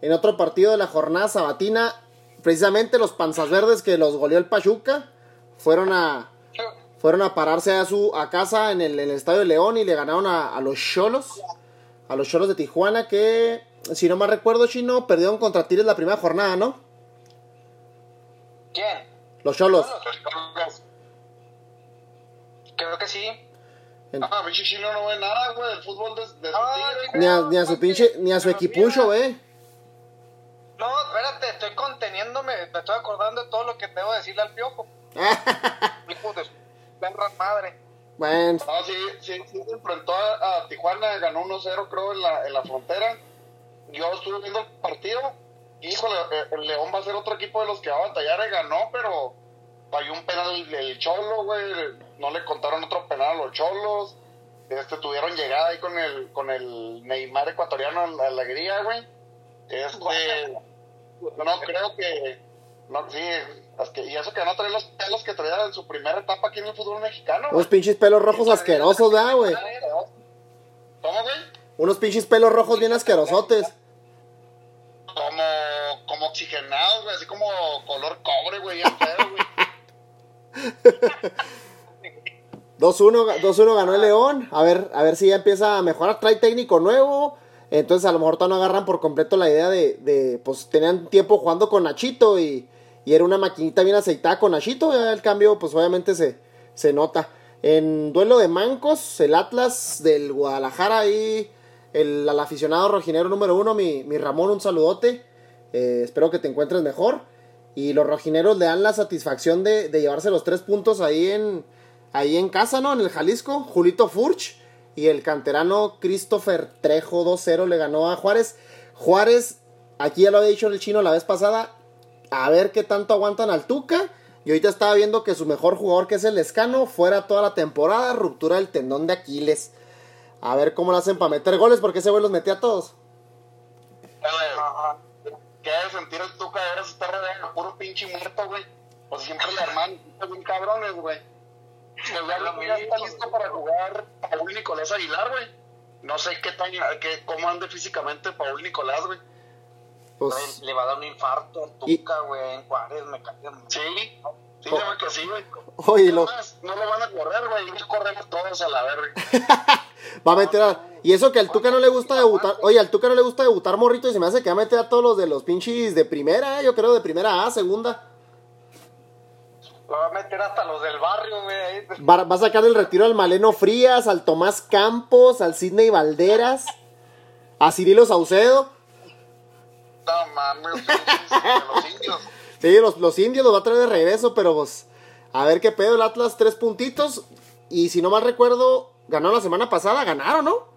En otro partido de la jornada sabatina, precisamente los panzas verdes que los goleó el Pachuca fueron a, fueron a pararse a su a casa en el, en el Estadio de León y le ganaron a, a los Cholos, a los Cholos de Tijuana que, si no mal recuerdo, Chino, perdieron contra Tigres la primera jornada, ¿no? ¿Quién? Los Cholos. Creo que sí. Ah, pinche chino no ve nada, güey, del fútbol de, de Ah, Tigres, Ni a, ni a su pinche, ni a su equipucho, eh. No, espérate, estoy conteniéndome, me estoy acordando de todo lo que tengo que decirle al piojo. *laughs* Hijo de perra madre. bueno, No, sí, sí, sí se enfrentó a, a Tijuana, ganó 1-0 creo en la, en la frontera. Yo estuve viendo el partido. Híjole, eh, el León va a ser otro equipo de los que va a batallar y ganó, pero falló un penal el, el Cholo, güey. No le contaron otro penal a los Cholos. Este, tuvieron llegada ahí con el, con el Neymar ecuatoriano en la alegría, güey. Este, no creo que, no, sí, que, y eso que no trae los pelos que traía en su primera etapa aquí en el fútbol mexicano, unos pinches pelos rojos asquerosos, ¿verdad, güey? ¿Cómo, güey? Unos pinches pelos rojos bien asquerosotes. Como, como oxigenados, güey, así como color cobre, güey, feo, güey. *laughs* 2-1, 2-1 ganó el León. A ver, a ver si ya empieza a mejorar. Trae técnico nuevo. Entonces a lo mejor todavía no agarran por completo la idea de, pues tenían tiempo jugando con Nachito y, y era una maquinita bien aceitada con Ashito, ya el cambio pues obviamente se, se nota. En duelo de mancos, el Atlas del Guadalajara ahí, el, al aficionado rojinero número uno, mi, mi Ramón, un saludote. Eh, espero que te encuentres mejor. Y los rojineros le dan la satisfacción de, de llevarse los tres puntos ahí en, ahí en casa, ¿no? En el Jalisco. Julito Furch y el canterano Christopher Trejo 2-0 le ganó a Juárez. Juárez, aquí ya lo había dicho el chino la vez pasada, a ver qué tanto aguantan al Tuca. Y ahorita estaba viendo que su mejor jugador, que es el Escano, fuera toda la temporada, ruptura del tendón de Aquiles. A ver cómo lo hacen para meter goles, porque ese güey los metía a todos. ¿Qué debe sentir el Tuca de si está rodeado de puro pinche muerto, güey? Sea, siempre le arman bien cabrones, güey. El Galo ya está listo para jugar Paul Nicolás Aguilar, güey. No sé qué tan, qué, cómo ande físicamente Paul Nicolás, güey. Pues, Le va a dar un infarto Y- Tuca, güey, en Juárez, me cae Sí, sí, Oh. que sí, güey. oye, lo, no lo van a correr, güey. Y corremos todos a la verga. *laughs* va a meter a... Y eso que al Tuca no le gusta debutar. Oye, al Tuca no le gusta debutar morrito y se me hace que va a meter a todos los de los pinches de primera, eh, yo creo de primera A, segunda. Lo va a meter hasta los del barrio, güey. *laughs* Va, va a sacar del retiro al Maleno Frías, al Tomás Campos, al Sidney Valderas, a Cirilo Saucedo. No mames, los indios. *laughs* Sí, los, los indios los va a traer de regreso, pero pues a ver qué pedo el Atlas, tres puntitos. Y si no mal recuerdo, ganó la semana pasada, ganaron, ¿no?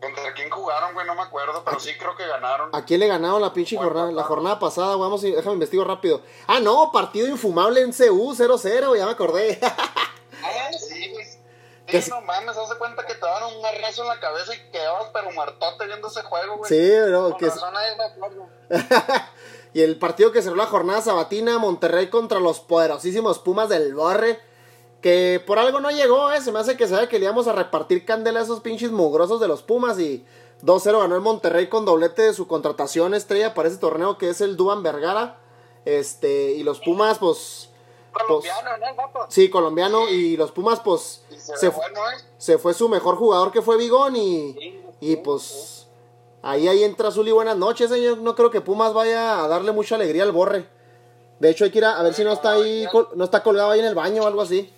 ¿Contra jugaron, güey? No me acuerdo, pero sí creo que ganaron. ¿A quién le ganaron la pinche jornada? La jornada pasada, güey, vamos, déjame investigo rápido. Ah, no, partido infumable en CU, 0-0, ya me acordé. *laughs* Ah, sí, güey. Que Sí, no mames, haz de cuenta que te daban un marrazo en la cabeza y quedabas pero muertote viendo ese juego, güey. sí, bro, Con que es- razón *laughs* y el partido que cerró la jornada sabatina, Monterrey contra los poderosísimos Pumas del Borre. Que por algo no llegó, eh. Se me hace que sabe que le íbamos a repartir candela a esos pinches mugrosos de los Pumas. Y 2-0 ganó el Monterrey con doblete de su contratación estrella para ese torneo que es el Duban Vergara. Este, y los Pumas, pues. Colombiano, ¿no? Guapo? Sí, colombiano. Y los Pumas, pues. Se, Se, ve bueno, ¿eh? se fue su mejor jugador que fue Bigón. Y, y pues. Ahí, ahí entra Zuli, buenas noches. señor. No creo que Pumas vaya a darle mucha alegría al borre. De hecho, hay que ir a, a ver si no está ahí, no está colgado ahí en el baño o algo así.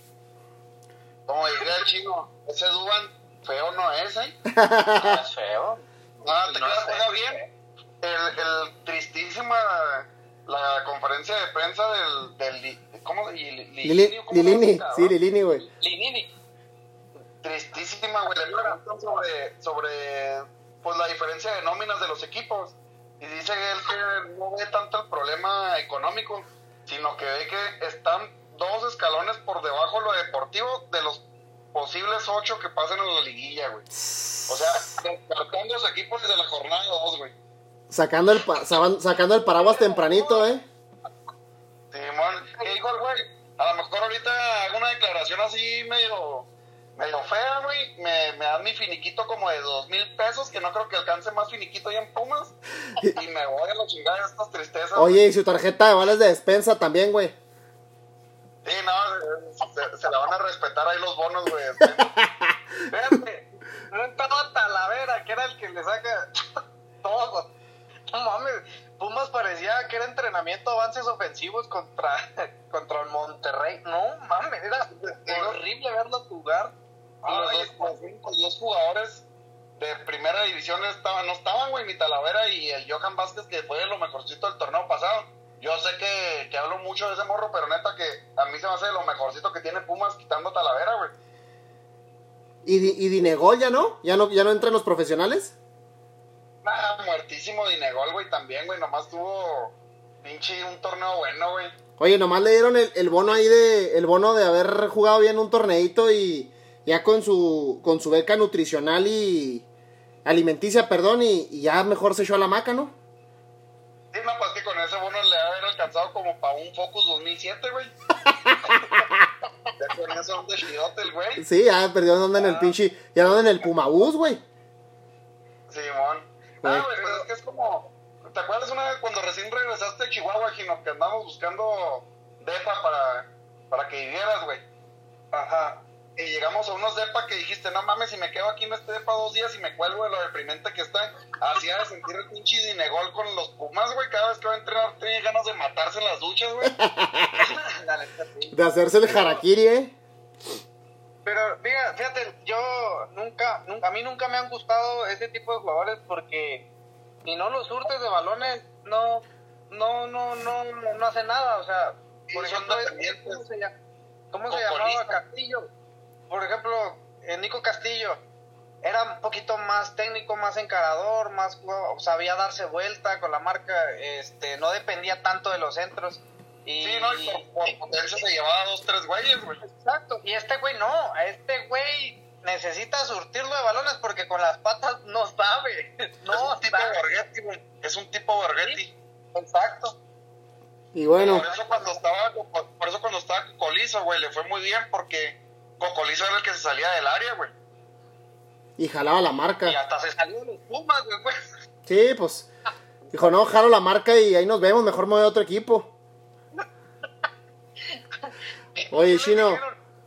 Como diría el chino, ese Duban feo no es, ¿eh? *laughs* No es feo. No, te No quedas es juega feo. bien. El, el tristísima la conferencia de prensa del, del ¿cómo? Li- Li- Lili- Lilini, ¿cómo Lilini, sí? Lilini, güey. Linini. Tristísima, güey. Le preguntan sobre, sobre pues, la diferencia de nóminas de los equipos. Y dice él que no ve tanto el problema económico, sino que ve que están dos escalones por debajo de lo deportivo de los posibles ocho que pasen en la liguilla, güey. O sea, descartando los equipos desde la jornada dos, güey. Sacando el, pa- sacando el paraguas tempranito, ¿eh? Simón, que igual, güey, a lo mejor ahorita hago una declaración así medio, medio fea, güey. Me, me dan mi finiquito como de dos mil pesos, que no creo que alcance más finiquito ya en Pumas. *laughs* Y me voy a la chingada de estas tristezas. Oye, y su tarjeta de vales de despensa también, güey. Sí, no, se, se la van a respetar ahí los bonos, güey. Fíjate, no estaba Talavera, que era el que le saca *laughs* todo. No mames, Pumas parecía que era entrenamiento avances ofensivos contra, *laughs* contra el Monterrey. No mames, era horrible verlo jugar. Y los, dos, los jugadores de primera división estaban, no estaban, güey, mi Talavera y el Johan Vázquez, que fue lo mejorcito del torneo pasado. Yo sé que, que hablo mucho de ese morro, pero neta que a mí se me hace lo mejorcito que tiene Pumas quitando Talavera, güey. Y, y Dinegol ya no, ya no, ya no entran los profesionales. Ah, muertísimo Dinegol, güey, también, güey, nomás tuvo pinche un torneo bueno, güey. Oye, nomás le dieron el, el bono ahí de, el bono de haber jugado bien un torneito y ya con su, con su beca nutricional y alimenticia, perdón, y, y ya mejor se echó a la maca, ¿no? Sí, no, pues que con ese bono alcanzado como para un Focus 2007, güey. *laughs* ya con eso anda chidote el güey. Sí, ya perdió anda en el pinche, ya anda en el Pumabús, güey. Simón. Ah, güey, pues es que es como. ¿Te acuerdas una vez cuando recién regresaste a Chihuahua, Gino, que andamos buscando depa para, para que vivieras, güey? Ajá. Y llegamos a unos depa que dijiste, no mames, si me quedo aquí en este depa dos días y me cuelgo de lo deprimente que está, hacía de sentir el pinche dinegol con los pumas, güey, cada vez que va a entrenar tiene ganas de matarse en las duchas, güey. *laughs* De hacerse el harakiri, ¿eh? Pero fíjate, fíjate, yo nunca, nunca, a mí nunca me han gustado ese tipo de jugadores porque si no los surtes de balones, no, no, no, no, no, no hace nada. O sea, por ejemplo, es-. ¿cómo se, llama? ¿Cómo se llamaba Castillo? Por ejemplo, eh, Nico Castillo era un poquito más técnico, más encarador, más sabía darse vuelta con la marca, este, no dependía tanto de los centros. Y, Sí, no, y por, por potencia se llevaba dos, tres güeyes, güey. Exacto, y este güey no, este güey necesita surtirlo de balones porque con las patas no sabe. *laughs* es No un tipo sabe. Borghetti, güey. Es un tipo Borghetti. Exacto. Y bueno, Por eso cuando estaba, por eso cuando estaba Cocolizo, güey, le fue muy bien porque Cocolizo era el que se salía del área, güey. y jalaba la marca. Y hasta se salió de los Pumas, güey. Sí, pues. Dijo, no, jalo la marca y ahí nos vemos, mejor me voy a otro equipo. *laughs* Oye, Chino.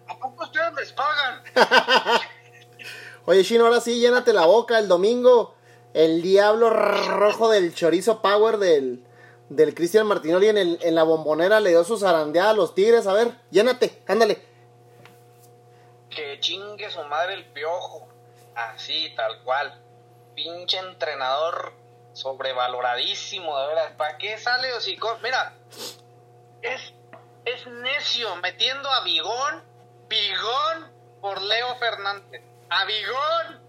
¿A poco ustedes les pagan? *laughs* Oye, Chino, ahora sí, llénate la boca. El domingo, el diablo rojo del chorizo power del, del Cristian Martinoli en, el, en la bombonera le dio su zarandeada a los tigres. A ver, llénate, ándale. Que chingue su madre el piojo. Así, tal cual. Pinche entrenador sobrevaloradísimo, de veras. ¿Para qué sale hocico? Mira, es, es necio metiendo a Bigón, Bigón por Leo Fernández. A Bigón.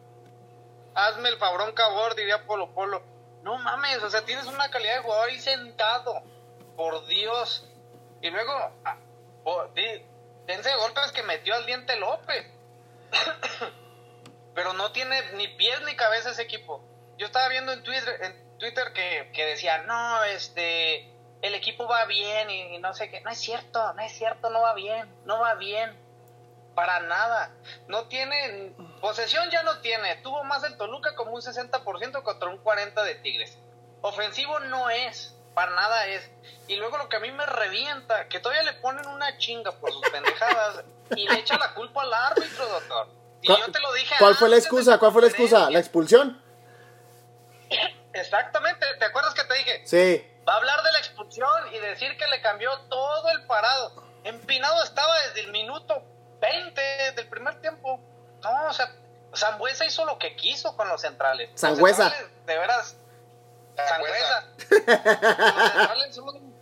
Hazme el fabrón cabor, diría Polo Polo. No mames, o sea, tienes una calidad de jugador ahí sentado. Por Dios. Y luego, ah, dense golpes que metió al diente López. *coughs* Pero no tiene ni pies ni cabeza ese equipo. Yo estaba viendo en Twitter, en Twitter que, que decía, no, este, el equipo va bien y, y no sé qué. No es cierto, no es cierto, no va bien, no va bien. Para nada. No tiene, posesión ya no tiene. Tuvo más el Toluca como un 60% contra un 40% de Tigres. Ofensivo no es, para nada es. Y luego lo que a mí me revienta, que todavía le ponen una chinga por sus pendejadas y le echa la culpa al árbitro, doctor. Y yo te lo dije ¿Cuál fue la excusa? ¿Cuál fue la excusa? ¿La expulsión? Exactamente, ¿te acuerdas que te dije? Sí. Va a hablar de la expulsión y decir que le cambió todo el parado. Empinado estaba desde el minuto 20 del primer tiempo. No, o sea, Sangüesa hizo lo que quiso con los centrales. Centrales, De veras. Sangüesa. Sangüesa. *laughs* los centrales son,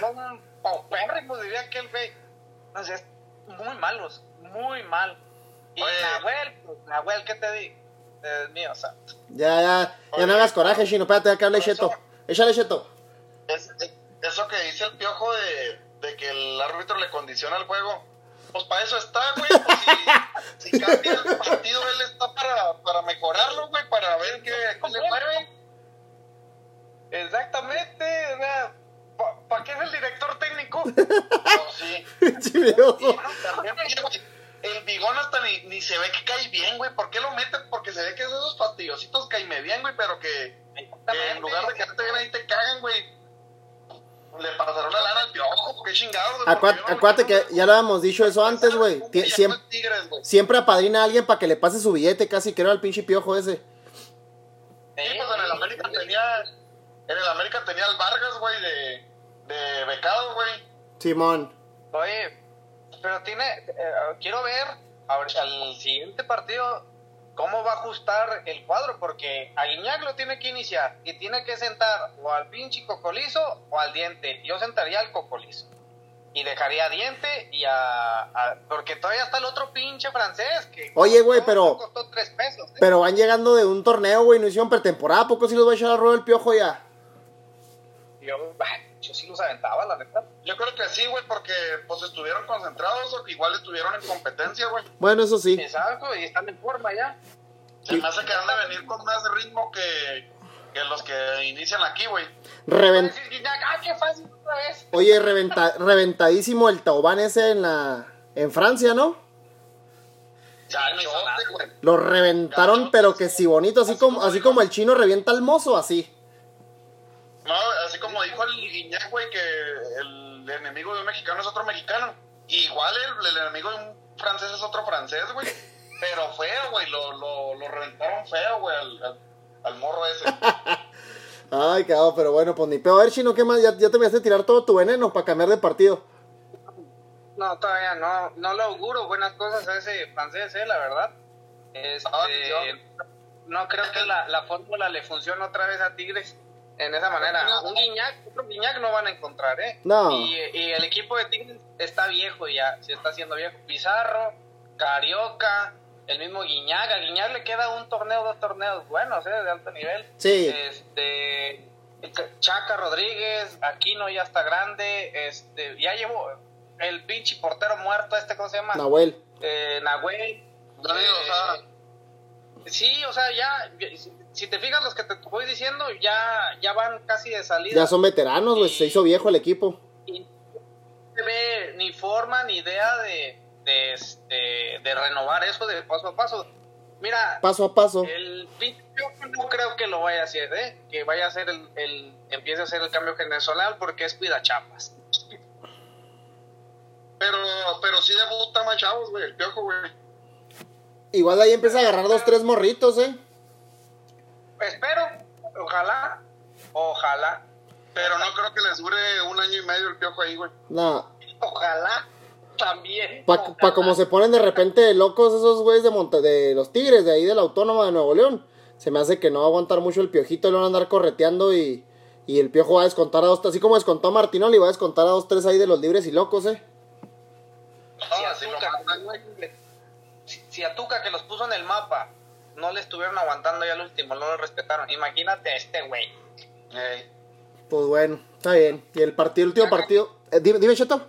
son paupérrimos, diría aquel güey. O sea, es muy malos, muy mal. Y Oye. Nahuel, pues, Nahuel, ¿qué te digo? Es mío, santo. Ya, ya, ya no hagas coraje, Chino. Espérate, que hable Cheto. Échale Cheto. Es- es- eso que dice el piojo de, de que el árbitro le condiciona el juego, pues para eso está, güey. Pues si, *laughs* si cambia el partido, él está para, para mejorarlo, güey, para ver qué, qué le mueve. Exactamente, o sea, ¿para qué es el director técnico? *laughs* Sí. Chivioso. También, güey, el bigón hasta ni, ni se ve que cae bien, güey. ¿Por qué lo mete? Porque se ve que es de esos fastidiositos caime bien, güey, pero que, que en lugar de que te bien ahí te cagan, güey. Le pasaron la lana al piojo, qué chingados. güey, Acuérdate, no- que ya lo habíamos dicho eso antes, güey. ¿Cómo Ti- se llama Siempre, el Tigres, güey? siempre apadrina a alguien para que le pase su billete, casi creo al pinche piojo ese. Sí, pues en el América tenía. En el América tenía al Vargas, güey, de, de becado, güey. Simón. Oye, pero tiene, eh, quiero ver al siguiente partido cómo va a ajustar el cuadro, porque a lo tiene que iniciar y tiene que sentar o al pinche cocolizo o al diente. Yo sentaría al cocolizo y dejaría a diente y a, a- porque todavía está el otro pinche francés que Oye, güey, pero- costó tres pesos. ¿eh? Pero van llegando de un torneo, güey. No hicieron pretemporada. ¿A poco sí los va a echar a rueda el piojo ya? Yo, yo sí los aventaba, la verdad. Yo creo que sí, güey, porque pues estuvieron concentrados o que igual estuvieron en competencia, güey. Bueno, eso sí. Exacto, y están en forma ya. Se me hace que han de venir con más ritmo que, que los que inician aquí, güey. Reven- Decir Guiñac, ah, qué fácil otra vez. Oye, reventa- reventadísimo el Taubán ese en la en Francia, ¿no? Ya. Lo reventaron, pero que sí bonito, así como, así como el chino revienta al mozo, así. No, así como dijo el Guiñac, güey, que el enemigo de un mexicano es otro mexicano. Igual el, el enemigo de un francés es otro francés, güey. pero feo, güey, lo, lo, lo reventaron feo, güey, al, al, al morro ese. *laughs* Ay, cabrón, pero bueno, pues ni peor. A ver, Chino, ¿qué más? Ya, ya te me a tirar todo tu veneno para cambiar de partido. No, todavía no, no le auguro buenas cosas a ese francés, eh, la verdad. Este, Ah, yo- no creo que la, la fórmula le funcione otra vez a Tigres en esa manera. Un Guiñac, otro Guiñac no van a encontrar, ¿eh? No. Y, y el equipo de Tigres está viejo ya, se está haciendo viejo. Pizarro, Carioca, el mismo Guiñac. A Guiñac le queda un torneo, dos torneos buenos, ¿eh? De alto nivel. Sí. Este, Chaca Rodríguez, Aquino ya está grande, este, ya llevó el pinche portero muerto, este, ¿cómo se llama? Nahuel. Eh, Nahuel. Eh, Lozada. Sí, o sea, ya, si- te fijas los que te voy diciendo, ya, ya van casi de salida. Ya son veteranos, güey. Se hizo viejo el equipo. Y no se ve ni forma ni idea de, de, este, de renovar eso de paso a paso. Mira, Paso a paso. el Piojo no creo que lo vaya a hacer, ¿eh? Que vaya a hacer el, el empiece a hacer el cambio generacional porque es cuida chapas. Pero, pero sí debuta más chavos, güey, el piojo, güey. Igual ahí empieza a agarrar dos, tres morritos, ¿eh? Espero, ojalá, ojalá, Pero no creo que les dure un año y medio el piojo ahí, güey. No. ojalá también. Pa, pa como se ponen de repente locos esos güeyes de, Monte de los Tigres, de ahí de la Autónoma de Nuevo León. Se me hace que no va a aguantar mucho el piojito, le van a andar correteando y, y el piojo va a descontar a dos, así como descontó a Martinoli, va a descontar a dos, tres ahí de los libres y locos, ¿eh? Si a Tuca, si a Tuca que los puso en el mapa no le estuvieron aguantando ya al último, no lo respetaron. Imagínate a este güey. Ey. Pues bueno, está bien. Y el partido, el último partido. eh, dime, dime, Cheto.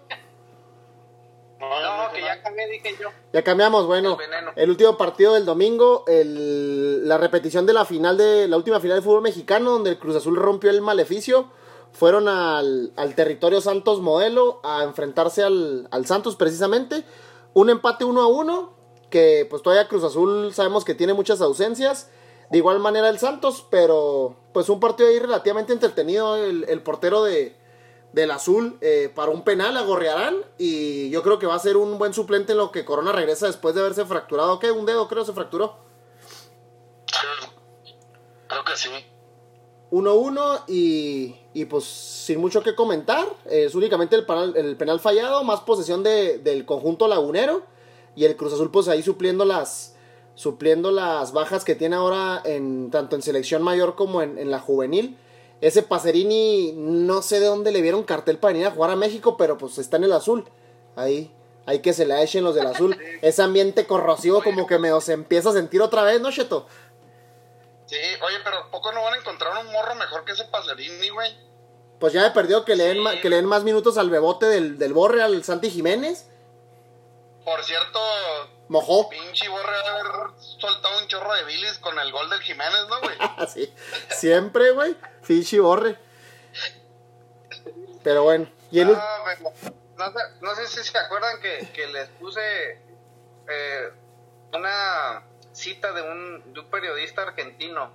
No, que ya cambié, dije yo. Ya cambiamos, bueno. El último partido del domingo, el, la repetición de la final de la última final del fútbol mexicano, donde el Cruz Azul rompió el maleficio. Fueron al, al territorio Santos Modelo a enfrentarse al, al Santos precisamente. Un empate uno a uno, que pues todavía Cruz Azul sabemos que tiene muchas ausencias. De igual manera el Santos, pero pues un partido ahí relativamente entretenido. El, el portero de, del azul eh, para un penal a Gorriarán y yo creo que va a ser un buen suplente en lo que Corona regresa después de haberse fracturado, ¿qué? Un dedo creo se fracturó. Sí. Creo que sí. 1-1 y, y pues sin mucho que comentar, es únicamente el penal, el penal fallado, más posesión de, del conjunto lagunero y el Cruz Azul pues ahí supliendo las supliendo las bajas que tiene ahora en tanto en selección mayor como en, en la juvenil. Ese Pacerini no sé de dónde le vieron cartel para venir a jugar a México, pero pues está en el azul. Ahí, hay que se la echen los del azul. *laughs* Ese ambiente corrosivo como que me se empieza a sentir otra vez, ¿no, Cheto? Sí, oye, pero poco no van a encontrar un morro mejor que ese Pacerini, güey. Pues ya me perdió que le den, Sí. que le den más minutos al bebote del, del Borre, al Santi Jiménez. Por cierto, Mojó. pinche Borre haber soltado un chorro de bilis con el gol del Jiménez, ¿no, güey? *laughs* Así. Siempre, güey. Fichi Borre. Pero bueno. Y el, ul- No, sé, no sé si se acuerdan que, que les puse eh, una cita de un, de un periodista argentino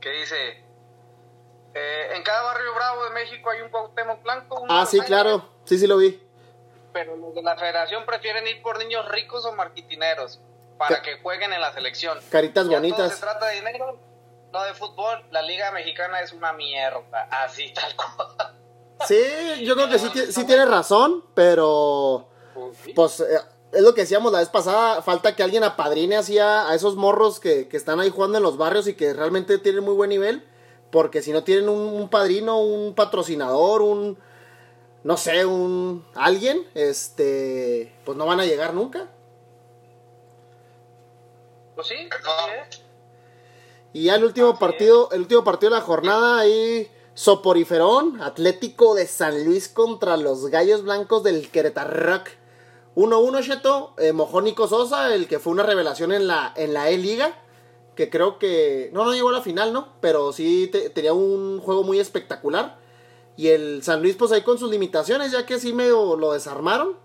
que dice, eh, en cada barrio bravo de México hay un Cuauhtémoc Blanco. un Ah, sí, claro. Sí, sí lo vi. Pero los de la federación prefieren ir por niños ricos o marquitineros para Ca- que jueguen en la selección. Caritas Ya todo bonitas. se trata de dinero, no de fútbol. La liga mexicana es una mierda, así tal cual. Sí, yo creo que sí, sí tiene razón, pero pues eh, es lo que decíamos la vez pasada, falta que alguien apadrine así a, a esos morros que, que están ahí jugando en los barrios y que realmente tienen muy buen nivel, porque si no tienen un, un padrino, un patrocinador, un, no sé, un alguien, este, pues no van a llegar nunca. Pues sí. Y ya el último partido, el último partido de la jornada ahí, Soporiferón, Atlético de San Luis contra los Gallos Blancos del Querétaro. 1-1, Cheto, eh, Mojónico Sosa, el que fue una revelación en la, en la E-Liga, que creo que, no, no llegó a la final, ¿no? Pero sí te- tenía un juego muy espectacular. Y el San Luis, pues ahí con sus limitaciones, ya que sí medio lo desarmaron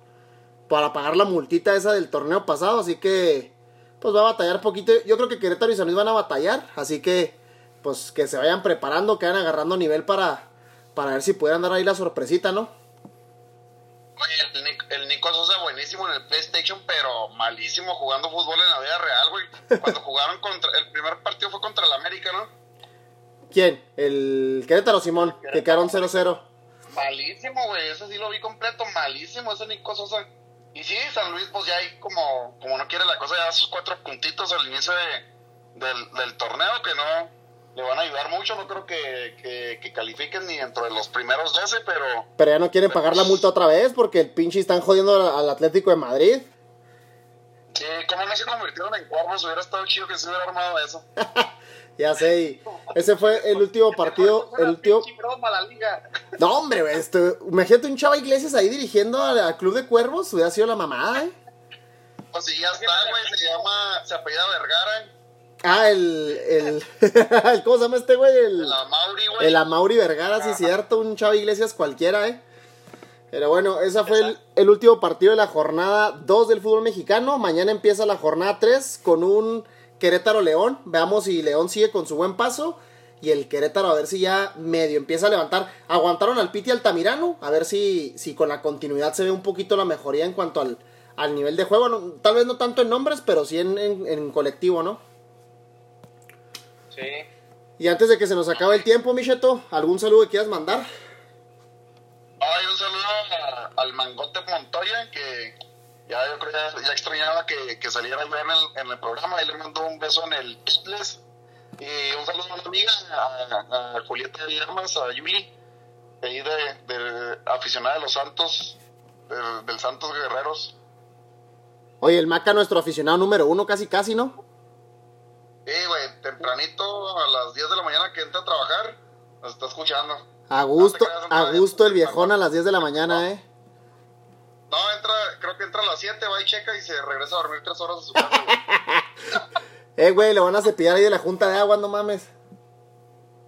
para pagar la multita esa del torneo pasado, así que pues va a batallar poquito. Yo creo que Querétaro y San Luis van a batallar, así que pues que se vayan preparando, que vayan agarrando nivel para, para ver si pudieran dar ahí la sorpresita, ¿no? Oye, el, el Nico Sosa buenísimo en el PlayStation, pero malísimo jugando fútbol en la vida real, güey. Cuando jugaron contra. El primer partido fue contra el América, ¿no? ¿Quién? El Querétaro Simón, que quedaron 0-0. Malísimo, güey. Ese sí lo vi completo. Malísimo ese Nico Sosa. Y sí, San Luis, pues ya ahí como, como no quiere la cosa, ya sus cuatro puntitos al inicio de- del, del torneo que no le van a ayudar mucho. No creo que, que, que califiquen ni dentro de los primeros 12, pero Pero ya no quieren pagar la multa otra vez porque el pinche están jodiendo al, al Atlético de Madrid. sí, como no se convirtieron en cuervos, hubiera estado chido que se hubiera armado eso. *laughs* Ya sé, y ese fue el último partido, el último... No, hombre, güey, esto- imagínate un Chava Iglesias ahí dirigiendo al, Club de Cuervos, hubiera sido la mamada, ¿eh? Pues sí, ya está, güey. Se llama, se apellida Vergara. Ah, el, el, *laughs* ¿cómo se llama este güey? El, La Mauri, güey. el Amauri Vergara, sí es cierto, un Chava Iglesias cualquiera, ¿eh? Pero bueno, ese fue el, el último partido de la jornada 2 del fútbol mexicano. Mañana empieza la jornada 3 con un Querétaro León. Veamos si León sigue con su buen paso. Y el Querétaro a ver si ya medio empieza a levantar. Aguantaron al Piti Altamirano. A ver si, si con la continuidad se ve un poquito la mejoría en cuanto al, al nivel de juego. No- tal vez no tanto en nombres, pero sí en, en- en colectivo, ¿no? Sí. Y antes de que se nos acabe el tiempo, Micheto, ¿algún saludo que quieras mandar? Ay, un saludo a- al Mangote Montoya, que ya yo creo ya, ya extrañaba que, que saliera yo en el, en el programa. Ahí le mando un beso en el Toothless. Y un saludo a una amiga, a, a Julieta de Armas, a Yuli, ahí de, de aficionada de los Santos, del, del Santos Guerreros. Oye, el Maca, nuestro aficionado número uno, casi casi, ¿no? Sí, güey, tempranito a las 10 de la mañana que entra a trabajar, nos está escuchando. A gusto, No te creas, a gusto el viejón a las 10 de la mañana, ¿eh? No, entra, creo que entra a las 7, va y checa y se regresa a dormir 3 horas a su casa. güey. *laughs* Eh, güey, le van a cepillar ahí de la junta de agua, no mames.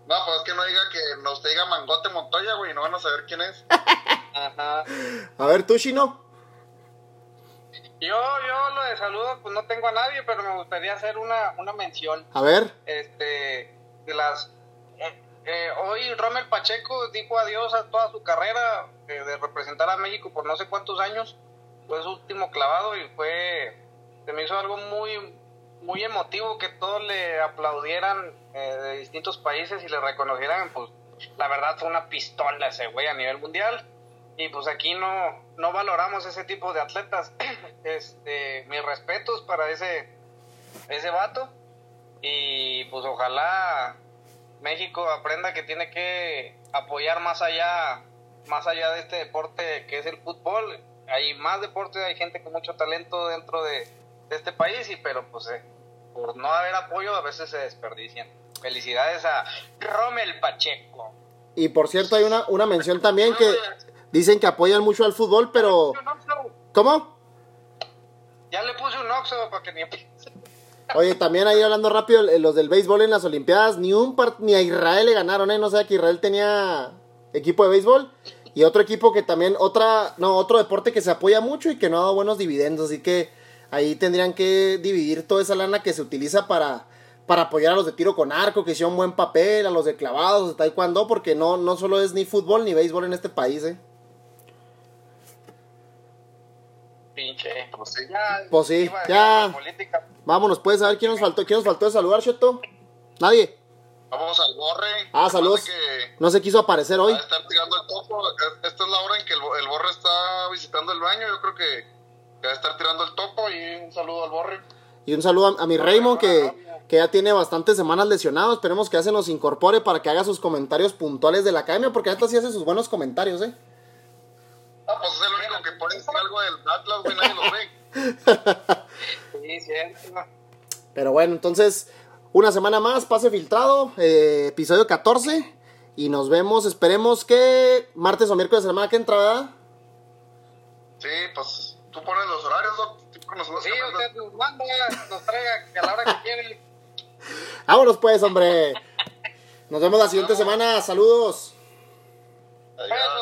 No, pues es que no diga que nos diga Mangote Montoya, güey, no van a saber quién es. *laughs* Ajá. A ver, tú, Chino. Yo, yo lo de saludos, pues no tengo a nadie, pero me gustaría hacer una, una mención. A ver. Este, de las. Eh, hoy Rommel Pacheco dijo adiós a toda su carrera eh, de representar a México por no sé cuántos años. Fue su último clavado y fue. Se me hizo algo muy, muy emotivo que todos le aplaudieran eh, de distintos países y le reconocieran. Pues la verdad fue una pistola ese güey a nivel mundial. Y pues aquí no, no valoramos ese tipo de atletas. *clears throat* Este, mis respetos para ese, ese vato. Y pues ojalá México aprenda que tiene que apoyar más allá, más allá de este deporte que es el fútbol. Hay más deportes, hay gente con mucho talento dentro de, de este país, y pero pues eh, por no haber apoyo a veces se desperdician. Felicidades a Rommel Pacheco. Y por cierto, hay una, una mención también que dicen que apoyan mucho al fútbol, pero. ¿Cómo? Ya le puse un oxo para que ni. Oye, también ahí hablando rápido, eh, los del béisbol en las Olimpiadas, ni un part- ni a Israel le ganaron, ¿eh? No sé que Israel tenía equipo de béisbol y otro equipo que también, otra, no, otro deporte que se apoya mucho y que no ha dado buenos dividendos, así que ahí tendrían que dividir toda esa lana que se utiliza para, para apoyar a los de tiro con arco, que hicieron buen papel, a los de clavados, de taekwondo, porque no, no solo es ni fútbol ni béisbol en este país, ¿eh? Pinche. Pues sí. Ya, Pues sí, a ya. política. Vámonos, puedes saber quién nos faltó, quién nos faltó de saludar, Cheto. Nadie. Vamos al Borre. Ah, saludos. Que No se quiso aparecer hoy. a estar tirando el topo. Esta es la hora en que el, el Borre está visitando el baño. Yo creo que que va a estar tirando el topo. Y un saludo al Borre. Y un saludo a, a mi Raymond que, que ya tiene bastantes semanas lesionado. Esperemos que ya se nos incorpore para que haga sus comentarios puntuales de la academia, porque ahorita sí hace sus buenos comentarios, ¿eh? Pues es el único que puede decir algo del Atlas, güey. Nadie lo ve. *laughs* Sí, cierto. Pero bueno, entonces, una semana más, pase filtrado, eh, episodio 14. Y nos vemos, esperemos que martes o miércoles de semana que entra, ¿verdad? Sí, pues tú pones los horarios, con nosotros Sí, usted nos manda, nos traiga a la hora que quiere. *laughs* Vámonos pues, hombre. Nos vemos la siguiente semana. Saludos. Adiós.